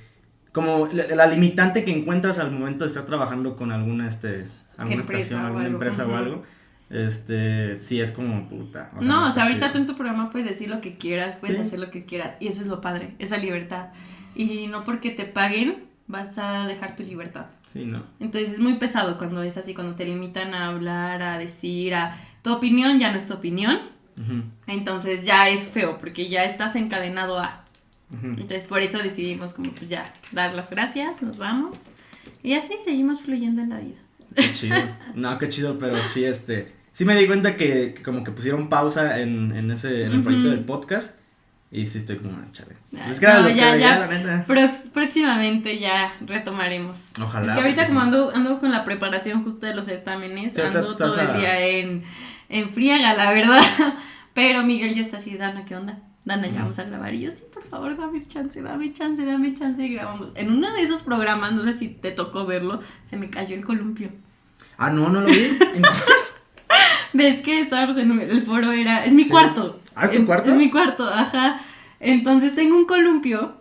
como la, la limitante que encuentras al momento de estar trabajando con alguna, este, alguna Empresa estación, alguna algo, empresa o algo. Este, sí, es como puta. no, o sea, ahorita tú en tu programa puedes decir lo que quieras, puedes Sí. hacer lo que quieras. Y eso es lo padre, esa libertad. Y no porque te paguen, vas a dejar tu libertad. Sí, no. Entonces es muy pesado cuando es así, cuando te limitan a hablar, a decir, a tu opinión ya no es tu opinión. Ujú, Entonces ya es feo porque ya estás encadenado a. ujú. Entonces por eso decidimos como pues ya dar las gracias, nos vamos. Y así seguimos fluyendo en la vida. Qué chido. No, qué chido, pero sí, este. Sí me di cuenta que, que como que pusieron pausa en, en ese, en el proyecto Ujú. del podcast. Y sí estoy como, ah, chale. Ah, Es que no, los ya, que ya. la neta. Próximamente ya retomaremos. Ojalá. es que ahorita como sí. ando, ando con la preparación justo de los certámenes, Sí, ando todo el a- día en, en friega, la verdad. Pero Miguel ya está así, Dana, ¿qué onda? Dana, ya vamos a grabar. Y yo, sí, por favor, dame chance, dame chance, dame chance. Y grabamos. En uno de esos programas, no sé si te tocó verlo, se me cayó el columpio. Ah, no, no lo vi. ¿Ves que estábamos en el foro? Era, es mi Sí. cuarto. ¿Ah, es tu cuarto? Es mi cuarto, ajá. Entonces tengo un columpio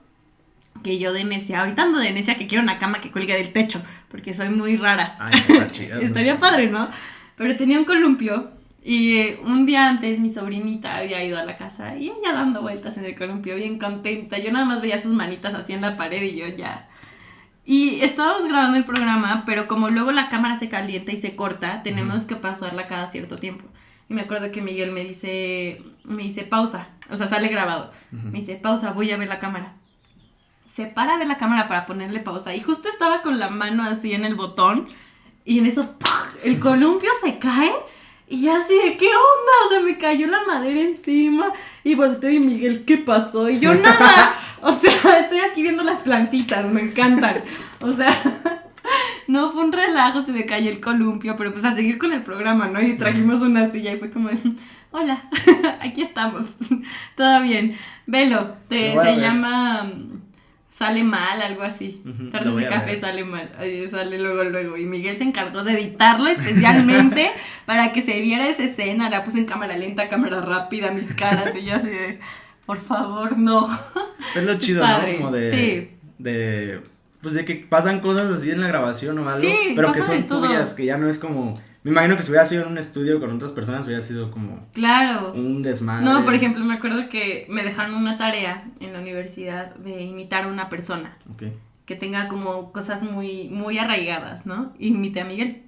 que yo de necia, ahorita ando de necia que quiero una cama que cuelgue del techo, porque soy muy rara. Ay. Estaría padre, ¿no? Pero tenía un columpio y eh, un día antes mi sobrinita había ido a la casa y ella dando vueltas en el columpio, bien contenta. Yo nada más veía sus manitas así en la pared y yo ya. Y estábamos grabando el programa, pero como luego la cámara se calienta y se corta, tenemos que pasarla cada cierto tiempo. Y me acuerdo que Miguel me dice, me dice pausa, o sea, sale grabado. Me dice, pausa, voy a ver la cámara. Se para de la cámara para ponerle pausa. Y justo estaba con la mano así en el botón. Y en eso, el columpio se cae. Y yo así de, ¿qué onda? O sea, me cayó la madera encima. Y volteo y Miguel, ¿qué pasó? Y yo, nada. O sea, estoy aquí viendo las plantitas, me encantan. O sea, no fue un relajo, se me cayó el columpio. Pero pues a seguir con el programa, ¿no? Y trajimos una silla y fue como de, hola, aquí estamos. Todo bien. Velo, te, se llama... sale mal, algo así. Ujú, lo Tardes de café sale mal, sale luego, luego. Y Miguel se encargó de editarlo especialmente para que se viera esa escena. La puse en cámara lenta, cámara rápida, mis caras. Y yo así de, por favor, no. Es lo chido, Padre, ¿no? Como de. sí. De. Pues de que pasan cosas así en la grabación o algo. Sí, pero que son tuyas, que ya no es como. Me imagino que si hubiera sido en un estudio con otras personas, hubiera sido como Claro. un desmadre. No, por ejemplo, me acuerdo que me dejaron una tarea en la universidad de imitar a una persona Ok. que tenga como cosas muy, muy arraigadas, ¿no? Imité a Miguel.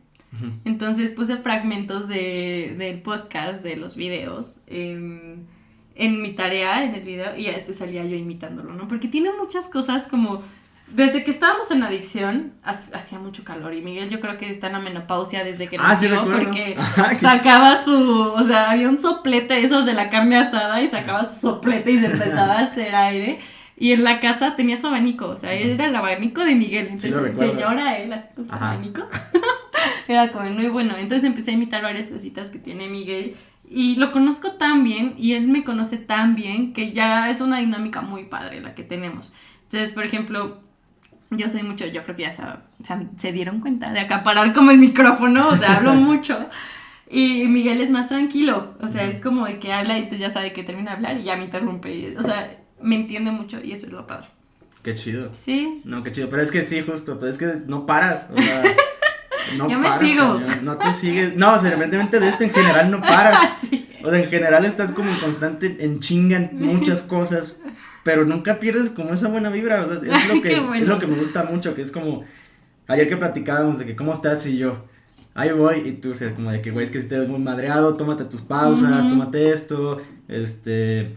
Entonces puse fragmentos de, del podcast, de los videos, en, en mi tarea, en el video, y ya después salía yo imitándolo, ¿no? Porque tiene muchas cosas como... Desde que estábamos en adicción, ha- hacía mucho calor. Y Miguel yo creo que está en la menopausia desde que Ah, sí, nació, recuerdo. porque Ajá, sacaba su... O sea, había un soplete esos de la carne asada y sacaba su soplete y se empezaba a hacer aire. Y en la casa tenía su abanico, o sea, era el abanico de Miguel. Sí, Entonces, recuerdo. señora, él así con su Ajá. abanico. Era como muy bueno. Entonces empecé a imitar varias cositas que tiene Miguel. Y lo conozco tan bien y él me conoce tan bien que ya es una dinámica muy padre la que tenemos. Entonces, por ejemplo, yo soy mucho, yo creo que ya se, se- dieron cuenta de acaparar como el micrófono, o sea, hablo mucho. Y Miguel es más tranquilo, o sea, es como de que habla y entonces ya sabe que termina de hablar y ya me interrumpe. O sea, me entiende mucho y eso es lo padre. Qué chido. Sí. No, qué chido. Pero es que sí, justo. Pero es que no paras. O sea, no Yo me sigo. cañón. No, tú sigues. No, o sea, independientemente de esto, en general no paras. Sí. O sea, en general estás como en constante, en chinga en muchas cosas. Pero nunca pierdes como esa buena vibra. O sea, es lo que, bueno. es lo que me gusta mucho. Que es como. Ayer que platicábamos de que cómo estás y yo. Ahí voy, y tú, o sea, como de que, güey, es que si te ves muy madreado, tómate tus pausas, Ujú. tómate esto, este,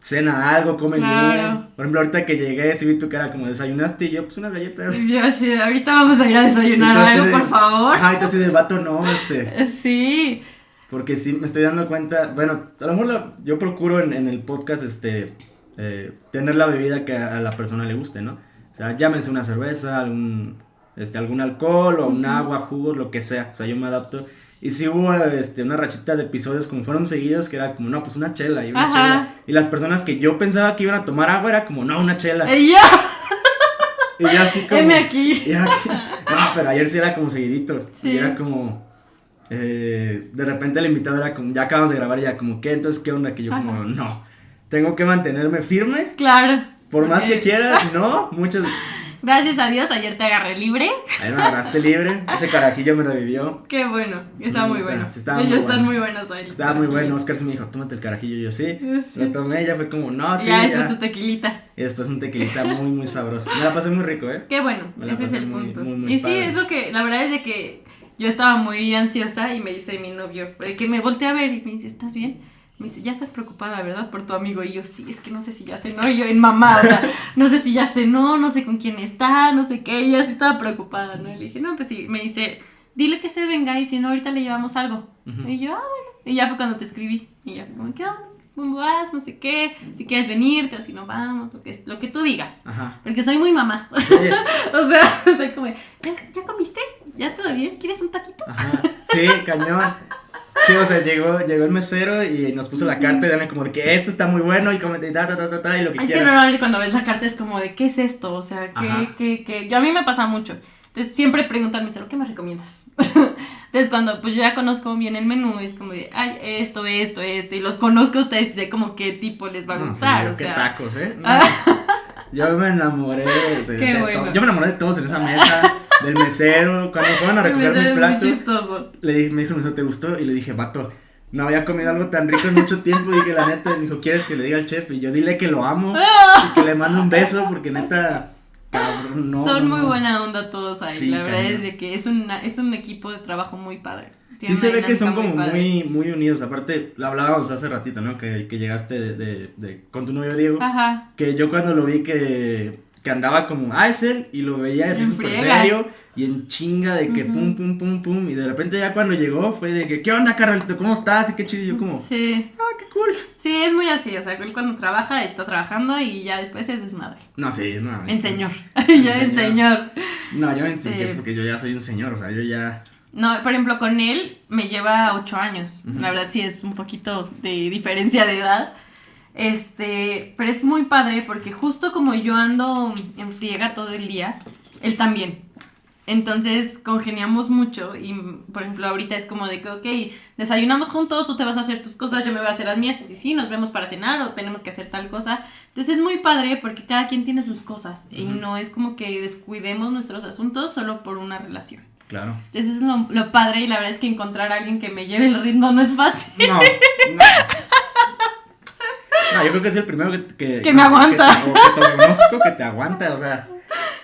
cena algo, come Claro. bien. Por ejemplo, ahorita que llegué, sí vi tu cara como desayunaste y yo, pues unas galletas. Yo así, ahorita vamos a ir a desayunar Entonces, algo, por favor. Ajá, así de vato, no, este, Sí. porque sí me estoy dando cuenta, bueno, a lo mejor yo procuro en, en el podcast, este, eh, tener la bebida que a, la persona le guste, ¿no? O sea, llámense una cerveza, algún, este, algún alcohol o un agua, jugos, lo que sea, o sea, yo me adapto. Y sí hubo, este, una rachita de episodios como fueron seguidos que era como, no, pues una chela y una Ajá. chela. Y las personas que yo pensaba que iban a tomar agua era como, no, una chela. Y ya, Y yo así como... heme aquí. y era que- no, pero ayer sí era como seguidito. Sí. Y era como... eh, de repente el invitado era como, ya acabamos de grabar y ya como, ¿qué? Entonces, ¿qué onda? Que yo como, Ajá. no. Tengo que mantenerme firme. Claro. Por más que Ok. quiera, no. Muchas... Gracias a Dios, ayer te agarré libre. Ahí me agarraste libre. Ese carajillo me revivió. Qué bueno, está muy bueno. sí, Ellos muy están bueno. muy buenos ahí. Estaba muy bueno. Oscar sí me dijo, tómate el carajillo. Yo sí. Sí. Lo tomé y ya fue como, no, sí. ya, Ya, eso es tu tequilita. Y después un tequilita muy, muy sabroso. Me la pasé muy rico, ¿eh? Qué bueno, Me la ese es el muy, punto. muy, muy y sí, padre. es lo que, la verdad es de que yo estaba muy ansiosa y me dice mi novio, que me volteé a ver y me dice, ¿estás bien? Me dice, ya estás preocupada, ¿verdad? Por tu amigo. Y yo, sí, es que no sé si ya cenó. Y yo, en mamá, o sea, no sé si ya cenó, no sé con quién está, no sé qué. Y yo así estaba preocupada, ¿no? Y le dije, no, pues sí. Me dice, dile que se venga y si no, ahorita le llevamos algo. Y yo, ah, bueno. Y ya fue cuando te escribí. Y ya fue como, ¿qué onda? ¿Cómo vas? No sé qué. Si quieres venirte o si no vamos, lo que, lo que tú digas. Ajá. Porque soy muy mamá. Sí. o sea, soy como, ¿ya, ¿ya comiste? ¿Ya todo bien? ¿Quieres un taquito? Ajá, sí, cañón. Sí, o sea, llegó, llegó el mesero y nos puso la carta y dame como de que esto está muy bueno y como de ta, ta, ta, ta, ta, y lo que Es que quieras. normalmente cuando ves la carta es como de, ¿qué es esto? O sea, Ajá. ¿qué, qué, qué? Yo a mí me pasa mucho. Entonces siempre preguntan al mesero, ¿qué me recomiendas? Entonces cuando pues yo ya conozco bien el menú, es como de, ay, esto, esto, esto, y los conozco a ustedes y sé como qué tipo les va a No, gustar, sí, o qué sea. tacos, ¿eh? No, Ah. Yo me enamoré de, bueno. Yo me enamoré de todos en esa mesa, del mesero. Cuando fueron a recoger mi plato, le dije, me dijo, mesero, ¿te gustó? Y le dije, vato, no había comido algo tan rico en mucho tiempo. Dije, la neta, y me dijo, ¿quieres que le diga al chef? Y yo, dile que lo amo y que le mando un beso porque neta, cabrón, no. Son no, muy no. buena onda todos ahí. Sí, la verdad es de que es, una, es un equipo de trabajo muy padre. Sí se ve que son como padre. muy, muy unidos. Aparte, lo hablábamos hace ratito, ¿no? Que, que llegaste de, de- de- con tu novio Diego. Ajá. Que yo cuando lo vi que, que andaba como, ah, es él, y lo veía así En súper serio y en chinga de que pum, pum, pum, pum. Y de repente ya cuando llegó fue de que, ¿qué onda, Carolito? ¿Cómo estás? Y qué chido. Y yo como, Sí. ah, qué cool. Sí, es muy así. O sea, él cuando trabaja, está trabajando y ya después es desmadre. No, sí, no. En señor. En ya en señor. No, yo me Sí. porque yo ya soy un señor, o sea, yo ya. No, por ejemplo, con él me lleva ocho años. La verdad sí es un poquito de diferencia de edad. Este, pero es muy padre porque justo como yo ando en friega todo el día, él también. Entonces congeniamos mucho y, por ejemplo, ahorita es como de que, ok, desayunamos juntos, tú te vas a hacer tus cosas, yo me voy a hacer las mías, y sí, nos vemos para cenar o tenemos que hacer tal cosa. Entonces es muy padre porque cada quien tiene sus cosas y no es como que descuidemos nuestros asuntos solo por una relación. Claro. Entonces es lo, lo padre y la verdad es que encontrar a alguien que me lleve el ritmo no es fácil. No, no. No, yo creo que es el primero que... Que, Que me aguanta. Que, o que te conozco, que te aguanta, o sea...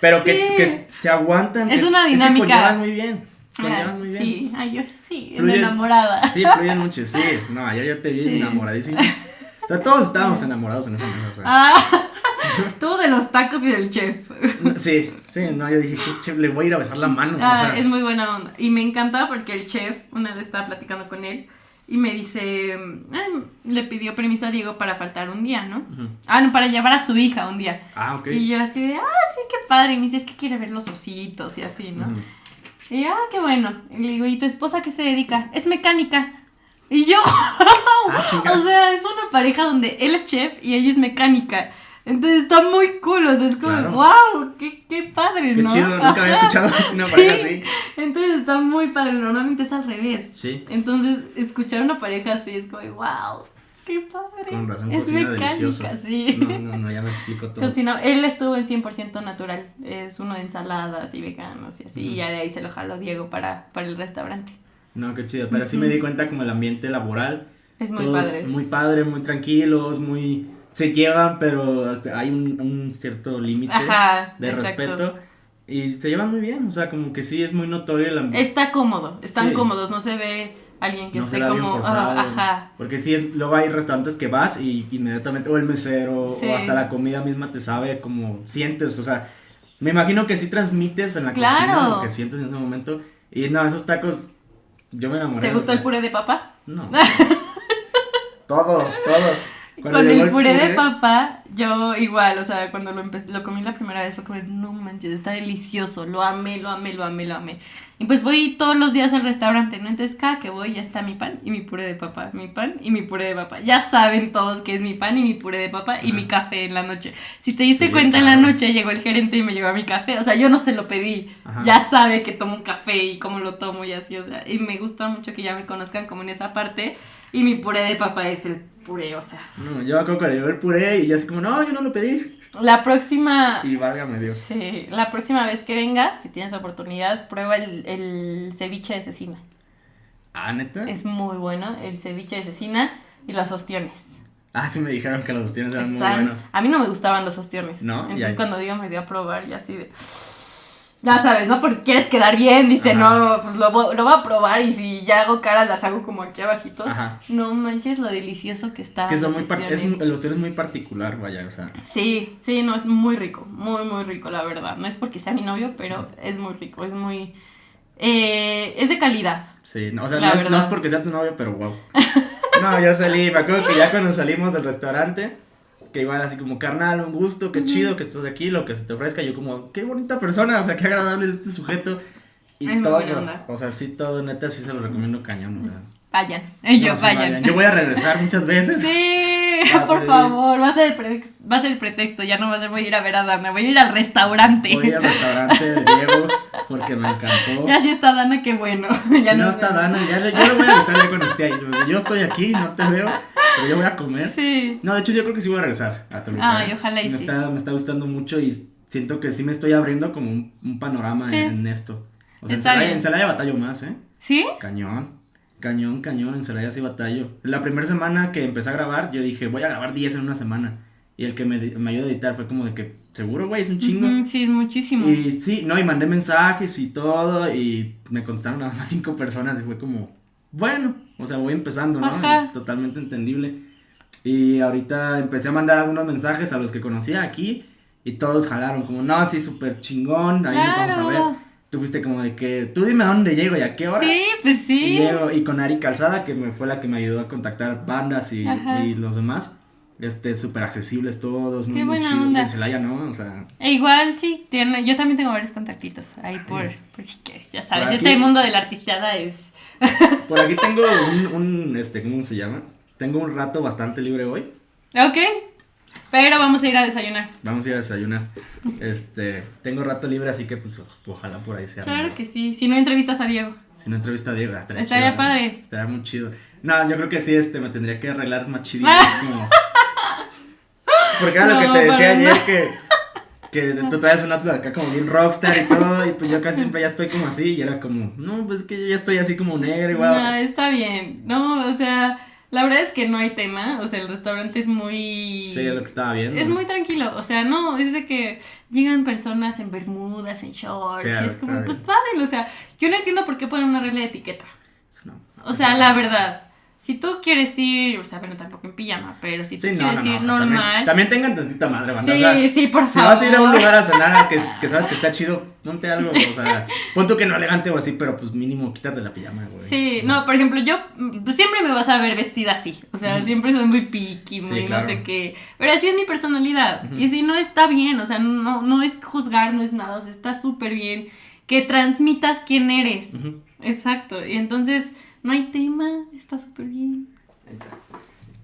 Pero que, Sí. que se aguantan. Es que- una que dinámica. conllevan muy bien. Ah, muy bien. Sí, ay, yo sí, Fluyen- enamorada. Sí, fluyen mucho, sí. No, ayer yo te vi Sí. enamoradísimo. O sea, todos estábamos enamorados en esa mesa, o sea. Ah, tú de los tacos y del chef. Sí, sí, no, yo dije, qué le voy a ir a besar la mano. Ah, o sea, es muy buena onda. Y me encanta porque el chef, una vez estaba platicando con él y me dice, "Ay, le pidió permiso a Diego para faltar un día, ¿no? Ah, no, para llevar a su hija un día. Ah, ok. Y yo así de, ah, sí, qué padre. Y me dice, es que quiere ver los ositos y así, ¿no? Y ah, qué bueno. Y le digo, ¿y tu esposa qué se dedica? Es mecánica. Y yo, Ah, o sea, es una pareja donde él es chef y ella es mecánica. Entonces está muy cool, o sea, es como, Claro. wow, qué, qué padre, Qué ¿no? chido, nunca había Ajá. escuchado una Sí. pareja así. Entonces está muy padre, normalmente es al revés. Sí. Entonces, escuchar una pareja así es como, wow, qué padre. Con razón, es cocina mecánica, delicioso. sí. No, no, no, ya me explico todo. Cocina- él estuvo en 100% natural, es uno de ensaladas y veganos y así, Ujú. y ya de ahí se lo jaló Diego para, para el restaurante. No, qué chido. Pero sí Ujú. me di cuenta como el ambiente laboral. Es muy todos padre. muy padre, muy tranquilos, muy... Se llevan, pero hay un, un cierto límite de exacto. respeto. Y se llevan muy bien, o sea, como que sí es muy notorio el ambiente. Está cómodo, están Sí. cómodos, no se ve alguien que no se esté como, forzado. ah, ajá, Porque sí, es, luego hay restaurantes que vas y inmediatamente, o el mesero, Sí. o hasta la comida misma te sabe como sientes, o sea, me imagino que sí transmites en la Claro. cocina lo que sientes en ese momento. Y no, esos tacos, yo me enamoré. ¿te o gustó sea, el puré de papa? No. todo, todo. Cuando Con el puré de papa, yo igual, o sea, cuando lo lo comí la primera vez fue como, no manches, está delicioso, lo amé, lo amé, lo amé, lo amé. Y pues voy todos los días al restaurante, ¿no? Entonces cada que voy ya está mi pan y mi puré de papa, mi pan y mi puré de papa. Ya saben todos que es mi pan y mi puré de papa y Ajá. mi café en la noche. Si te diste Sí, cuenta en la claro. noche llegó el gerente y me llevó mi café, o sea, yo no se lo pedí. Ajá. Ya sabe que tomo un café y cómo lo tomo y así, o sea, y me gusta mucho que ya me conozcan como en esa parte. Y mi puré de papa es el puré, o sea, No, yo acuerdo que llegó el puré y yo así como, no, yo no lo pedí. La próxima. Y válgame Dios. Sí, la próxima vez que vengas, si tienes oportunidad, prueba el, el ceviche de cecina. Ah, neta. Es muy bueno, el ceviche de cecina y los ostiones. Ah, sí me dijeron que los ostiones eran muy buenos. A mí no me gustaban los ostiones. ¿No? Entonces Ya. cuando digo me dio a probar y así de. Ya sabes, ¿no? Porque quieres quedar bien, dice, Ajá. no, pues lo, lo voy a probar y si ya hago caras las hago como aquí abajito. Ajá. No manches lo delicioso que está. Es que son muy es, el ostion es muy particular, vaya, o sea. Sí, sí, no, es muy rico, muy, muy rico, la verdad. No es porque sea mi novio, pero es muy rico, es muy... eh, es de calidad. Sí, no, o sea, no es, no es porque sea tu novio, pero wow. No, yo salí, me acuerdo que ya cuando salimos del restaurante, que igual así como, carnal, un gusto, qué chido que estás aquí, lo que se te ofrezca, yo como, qué bonita persona, o sea, qué agradable es este sujeto. Y muy todo, o sea, sí, todo, neta, sí se lo recomiendo cañón, o sea. Vayan, ellos No, sí, vayan. Yo voy a regresar muchas veces. Sí, Por sí. favor, va a, ser el va a ser el pretexto, ya no va a ser voy a ir a ver a Dana, voy a ir al restaurante. Voy al restaurante de Diego porque me encantó. Ya si está Dana, qué bueno. ya si no está. Dana, ya le, yo le voy a avisar ya cuando esté ahí. Yo estoy aquí, no te veo, pero yo voy a comer. Sí. No, de hecho yo creo que sí voy a regresar a Toluca. Ay, ¿eh? ojalá y me sí. Está, me está gustando mucho y siento que sí me estoy abriendo como un, un panorama Sí. en, en esto. O sea, Está en Celaya batallo más, ¿eh? ¿Sí? Cañón. Cañón, cañón, en Celaya sí batallo. La primera semana que empecé a grabar, yo dije, voy a grabar 10 en una semana. Y el que me, me ayudó a editar fue como de que, seguro, güey, es un chingo. Sí, es muchísimo. Y sí, no, y mandé mensajes y todo, y me contestaron nada más cinco personas, y fue como, bueno, o sea, voy empezando, ¿no? Ajá. Totalmente entendible. Y ahorita empecé a mandar algunos mensajes a los que conocía aquí, y todos jalaron, como, no, sí, súper chingón, ahí nos vamos a ver. Fuiste como de que, tú dime a dónde llego y a qué hora. Sí, pues Y, sí. llego, y con Ari Calzada, que me fue la que me ayudó a contactar bandas y, y los demás. Este, súper accesibles todos, muy, Qué muy buena chido. onda. En Celaya, ¿no? O sea, E igual sí, tiene, yo también tengo varios contactitos ahí por, por si quieres, ya sabes, Por aquí. este mundo de la artisteada es... Por aquí tengo un, un, este, ¿cómo se llama? Tengo un rato bastante libre hoy. Ok. Pero vamos a ir a desayunar. Vamos a ir a desayunar. Este, tengo rato libre, así que pues ojalá por ahí sea. Claro que sí. Si no entrevistas a Diego. Si no entrevista a Diego, estaría, estaría chido, padre. ¿no? Estaría muy chido. No, yo creo que sí, este, me tendría que arreglar más chidito. como... Porque era lo No, que te decía ayer nada. que, que tú traes un outfit acá como bien rockstar y todo, y pues yo casi siempre ya estoy como así, y era como, no, pues es que yo ya estoy así como negro igual. No, está bien. No, o sea, la verdad es que no hay tema. O sea, el restaurante es muy. Sí, es lo que estaba viendo. Es muy tranquilo, o sea, no, es de que llegan personas en bermudas, en shorts, Sí, y es como, pues fácil, o sea, yo no entiendo por qué ponen una regla de etiqueta. Es una- O sea, la verdad, si tú quieres ir, o sea, bueno, tampoco en pijama, pero si tú Sí, quieres no, no, ir o sea, normal. también tengan tantita madre, banda. sí, o sea, sí, por si favor. vas a ir a un lugar a cenar que, que sabes que está chido, ponte algo, o sea, pon tú que no elegante o así, pero pues mínimo quítate la pijama, güey. Sí, no, por ejemplo, yo mm, siempre me vas a ver vestida así. O sea, siempre soy muy piqui, muy Sí, claro. no sé qué. Pero así es mi personalidad. Y si no está bien, o sea, no, no es juzgar, no es nada. O sea, está súper bien que transmitas quién eres. Exacto. Y entonces, no hay tema, está súper bien. Ahí está.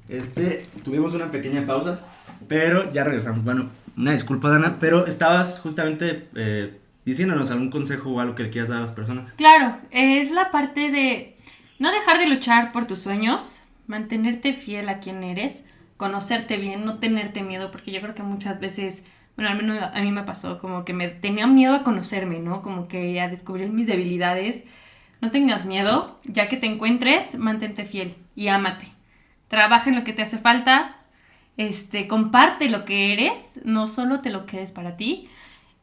Este, tuvimos una pequeña pausa, pero ya regresamos. Bueno, una disculpa, Dana, pero estabas justamente eh, diciéndonos algún consejo o algo que le quieras dar a las personas. Claro, es la parte de no dejar de luchar por tus sueños, mantenerte fiel a quien eres, conocerte bien, no tenerte miedo, porque yo creo que muchas veces, bueno, al menos a mí me pasó, como que me tenía miedo a conocerme, ¿no? Como que a descubrir mis debilidades. No tengas miedo, ya que te encuentres, mantente fiel y ámate. Trabaja en lo que te hace falta, este, comparte lo que eres, no solo te lo quedes para ti.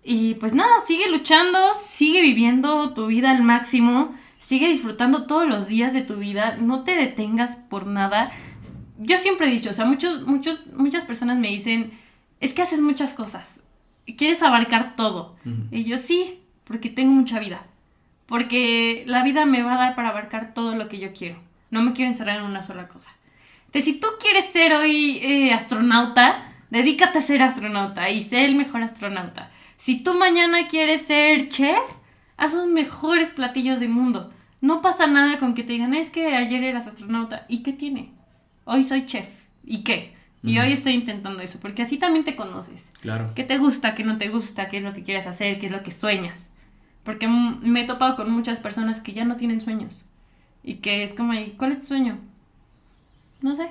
Y pues nada, sigue luchando, sigue viviendo tu vida al máximo, sigue disfrutando todos los días de tu vida, no te detengas por nada. Yo siempre he dicho, o sea, muchos, muchos, muchas personas me dicen, es que haces muchas cosas, quieres abarcar todo. Y yo sí, porque tengo mucha vida, porque la vida me va a dar para abarcar todo lo que yo quiero, no me quiero encerrar en una sola cosa. Entonces, si tú quieres ser hoy eh, astronauta, dedícate a ser astronauta y sé el mejor astronauta. Si tú mañana quieres ser chef, haz los mejores platillos del mundo. No pasa nada con que te digan, es que ayer eras astronauta. ¿Y qué tiene? Hoy soy chef. ¿Y qué? Y Ujú. hoy estoy intentando eso, porque así también te conoces. Claro. ¿Qué te gusta? ¿Qué no te gusta? ¿Qué es lo que quieres hacer? ¿Qué es lo que sueñas? Porque me he topado con muchas personas que ya no tienen sueños. Y que es como, "¿Y ¿cuál es tu sueño? No sé.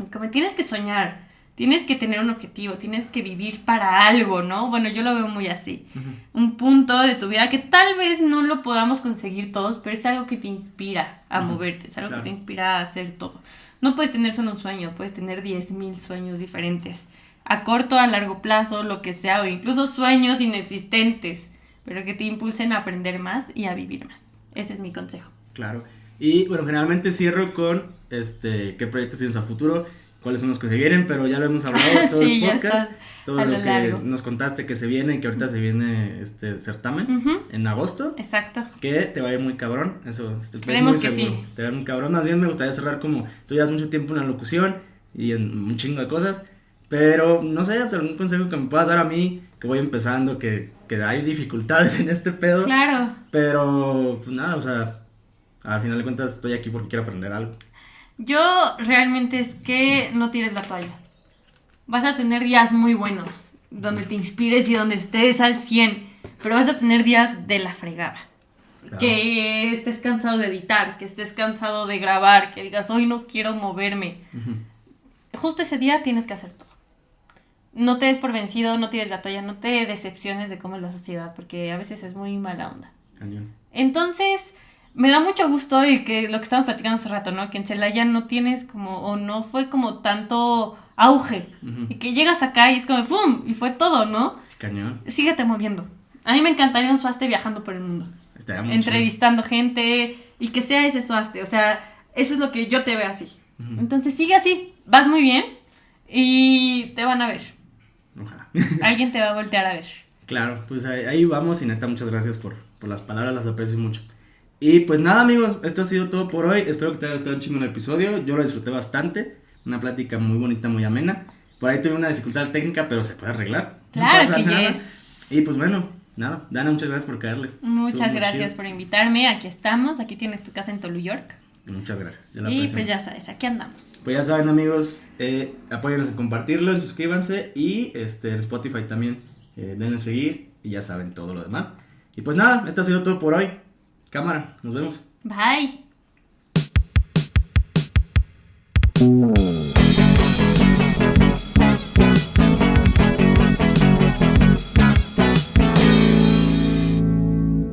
Es como, tienes que soñar. Tienes que tener un objetivo. Tienes que vivir para algo, ¿no? Bueno, yo lo veo muy así. Ujú. Un punto de tu vida que tal vez no lo podamos conseguir todos, pero es algo que te inspira a Ujú, moverte. Es algo claro. que te inspira a hacer todo. No puedes tener solo un sueño, puedes tener 10.000 sueños diferentes. A corto, a largo plazo, lo que sea, o incluso sueños inexistentes, pero que te impulsen a aprender más y a vivir más. Ese es mi consejo. Claro. Y bueno, generalmente cierro con este qué proyectos tienes a futuro, cuáles son los que se vienen, pero ya lo hemos hablado todo Sí, el podcast. Todo lo, lo que nos contaste que se viene, que ahorita se viene este certamen en agosto. Exacto. Que te va a ir muy cabrón, eso estoy Esperemos muy que seguro. sí. Te va a ir muy cabrón. Más bien me gustaría cerrar como tú llevas mucho tiempo en la locución y en un chingo de cosas. Pero no sé, algún consejo que me puedas dar a mí, que voy empezando, que, que hay dificultades en este pedo. Claro. Pero pues nada, o sea, al final de cuentas estoy aquí porque quiero aprender algo. Yo realmente es que no tires la toalla. Vas a tener días muy buenos, donde te inspires y donde estés al 100, pero vas a tener días de la fregada. Claro. Que estés cansado de editar, que estés cansado de grabar, que digas, hoy no quiero moverme. Justo ese día tienes que hacer todo. No te des por vencido, no tires la toalla, no te decepciones de cómo es la sociedad, porque a veces es muy mala onda. Cañón. Entonces, me da mucho gusto y que lo que estábamos platicando hace rato, ¿no? Que en Celaya no tienes como, o no fue como tanto auge. Y que llegas acá y es como, ¡pum! Y fue todo, ¿no? Cañón. Síguete moviendo. A mí me encantaría un suaste viajando por el mundo. Estaría muy entrevistando gente y que sea ese suaste. O sea, eso es lo que yo te veo así. Entonces, sigue así. Vas muy bien y te van a ver. Alguien te va a voltear a ver. Claro, pues ahí, ahí vamos y neta, muchas gracias por, por las palabras, las aprecio mucho. Y pues nada amigos, esto ha sido todo por hoy, espero que te haya gustado un chingo el episodio, yo lo disfruté bastante, una plática muy bonita, muy amena. Por ahí tuve una dificultad técnica, pero se puede arreglar. no Claro pasa que nada. yes. Y pues bueno, nada, Dana, muchas gracias por caerle. Muchas gracias por invitarme. Aquí estamos. Aquí tienes tu casa en Tolu York. Muchas gracias. Yo y pues ya sabes, aquí andamos. Pues ya saben amigos, eh, en compartirlo, en suscríbanse y este, en Spotify también eh, denle seguir y ya saben todo lo demás. Y pues nada, esto ha sido todo por hoy. Cámara, nos vemos. Bye.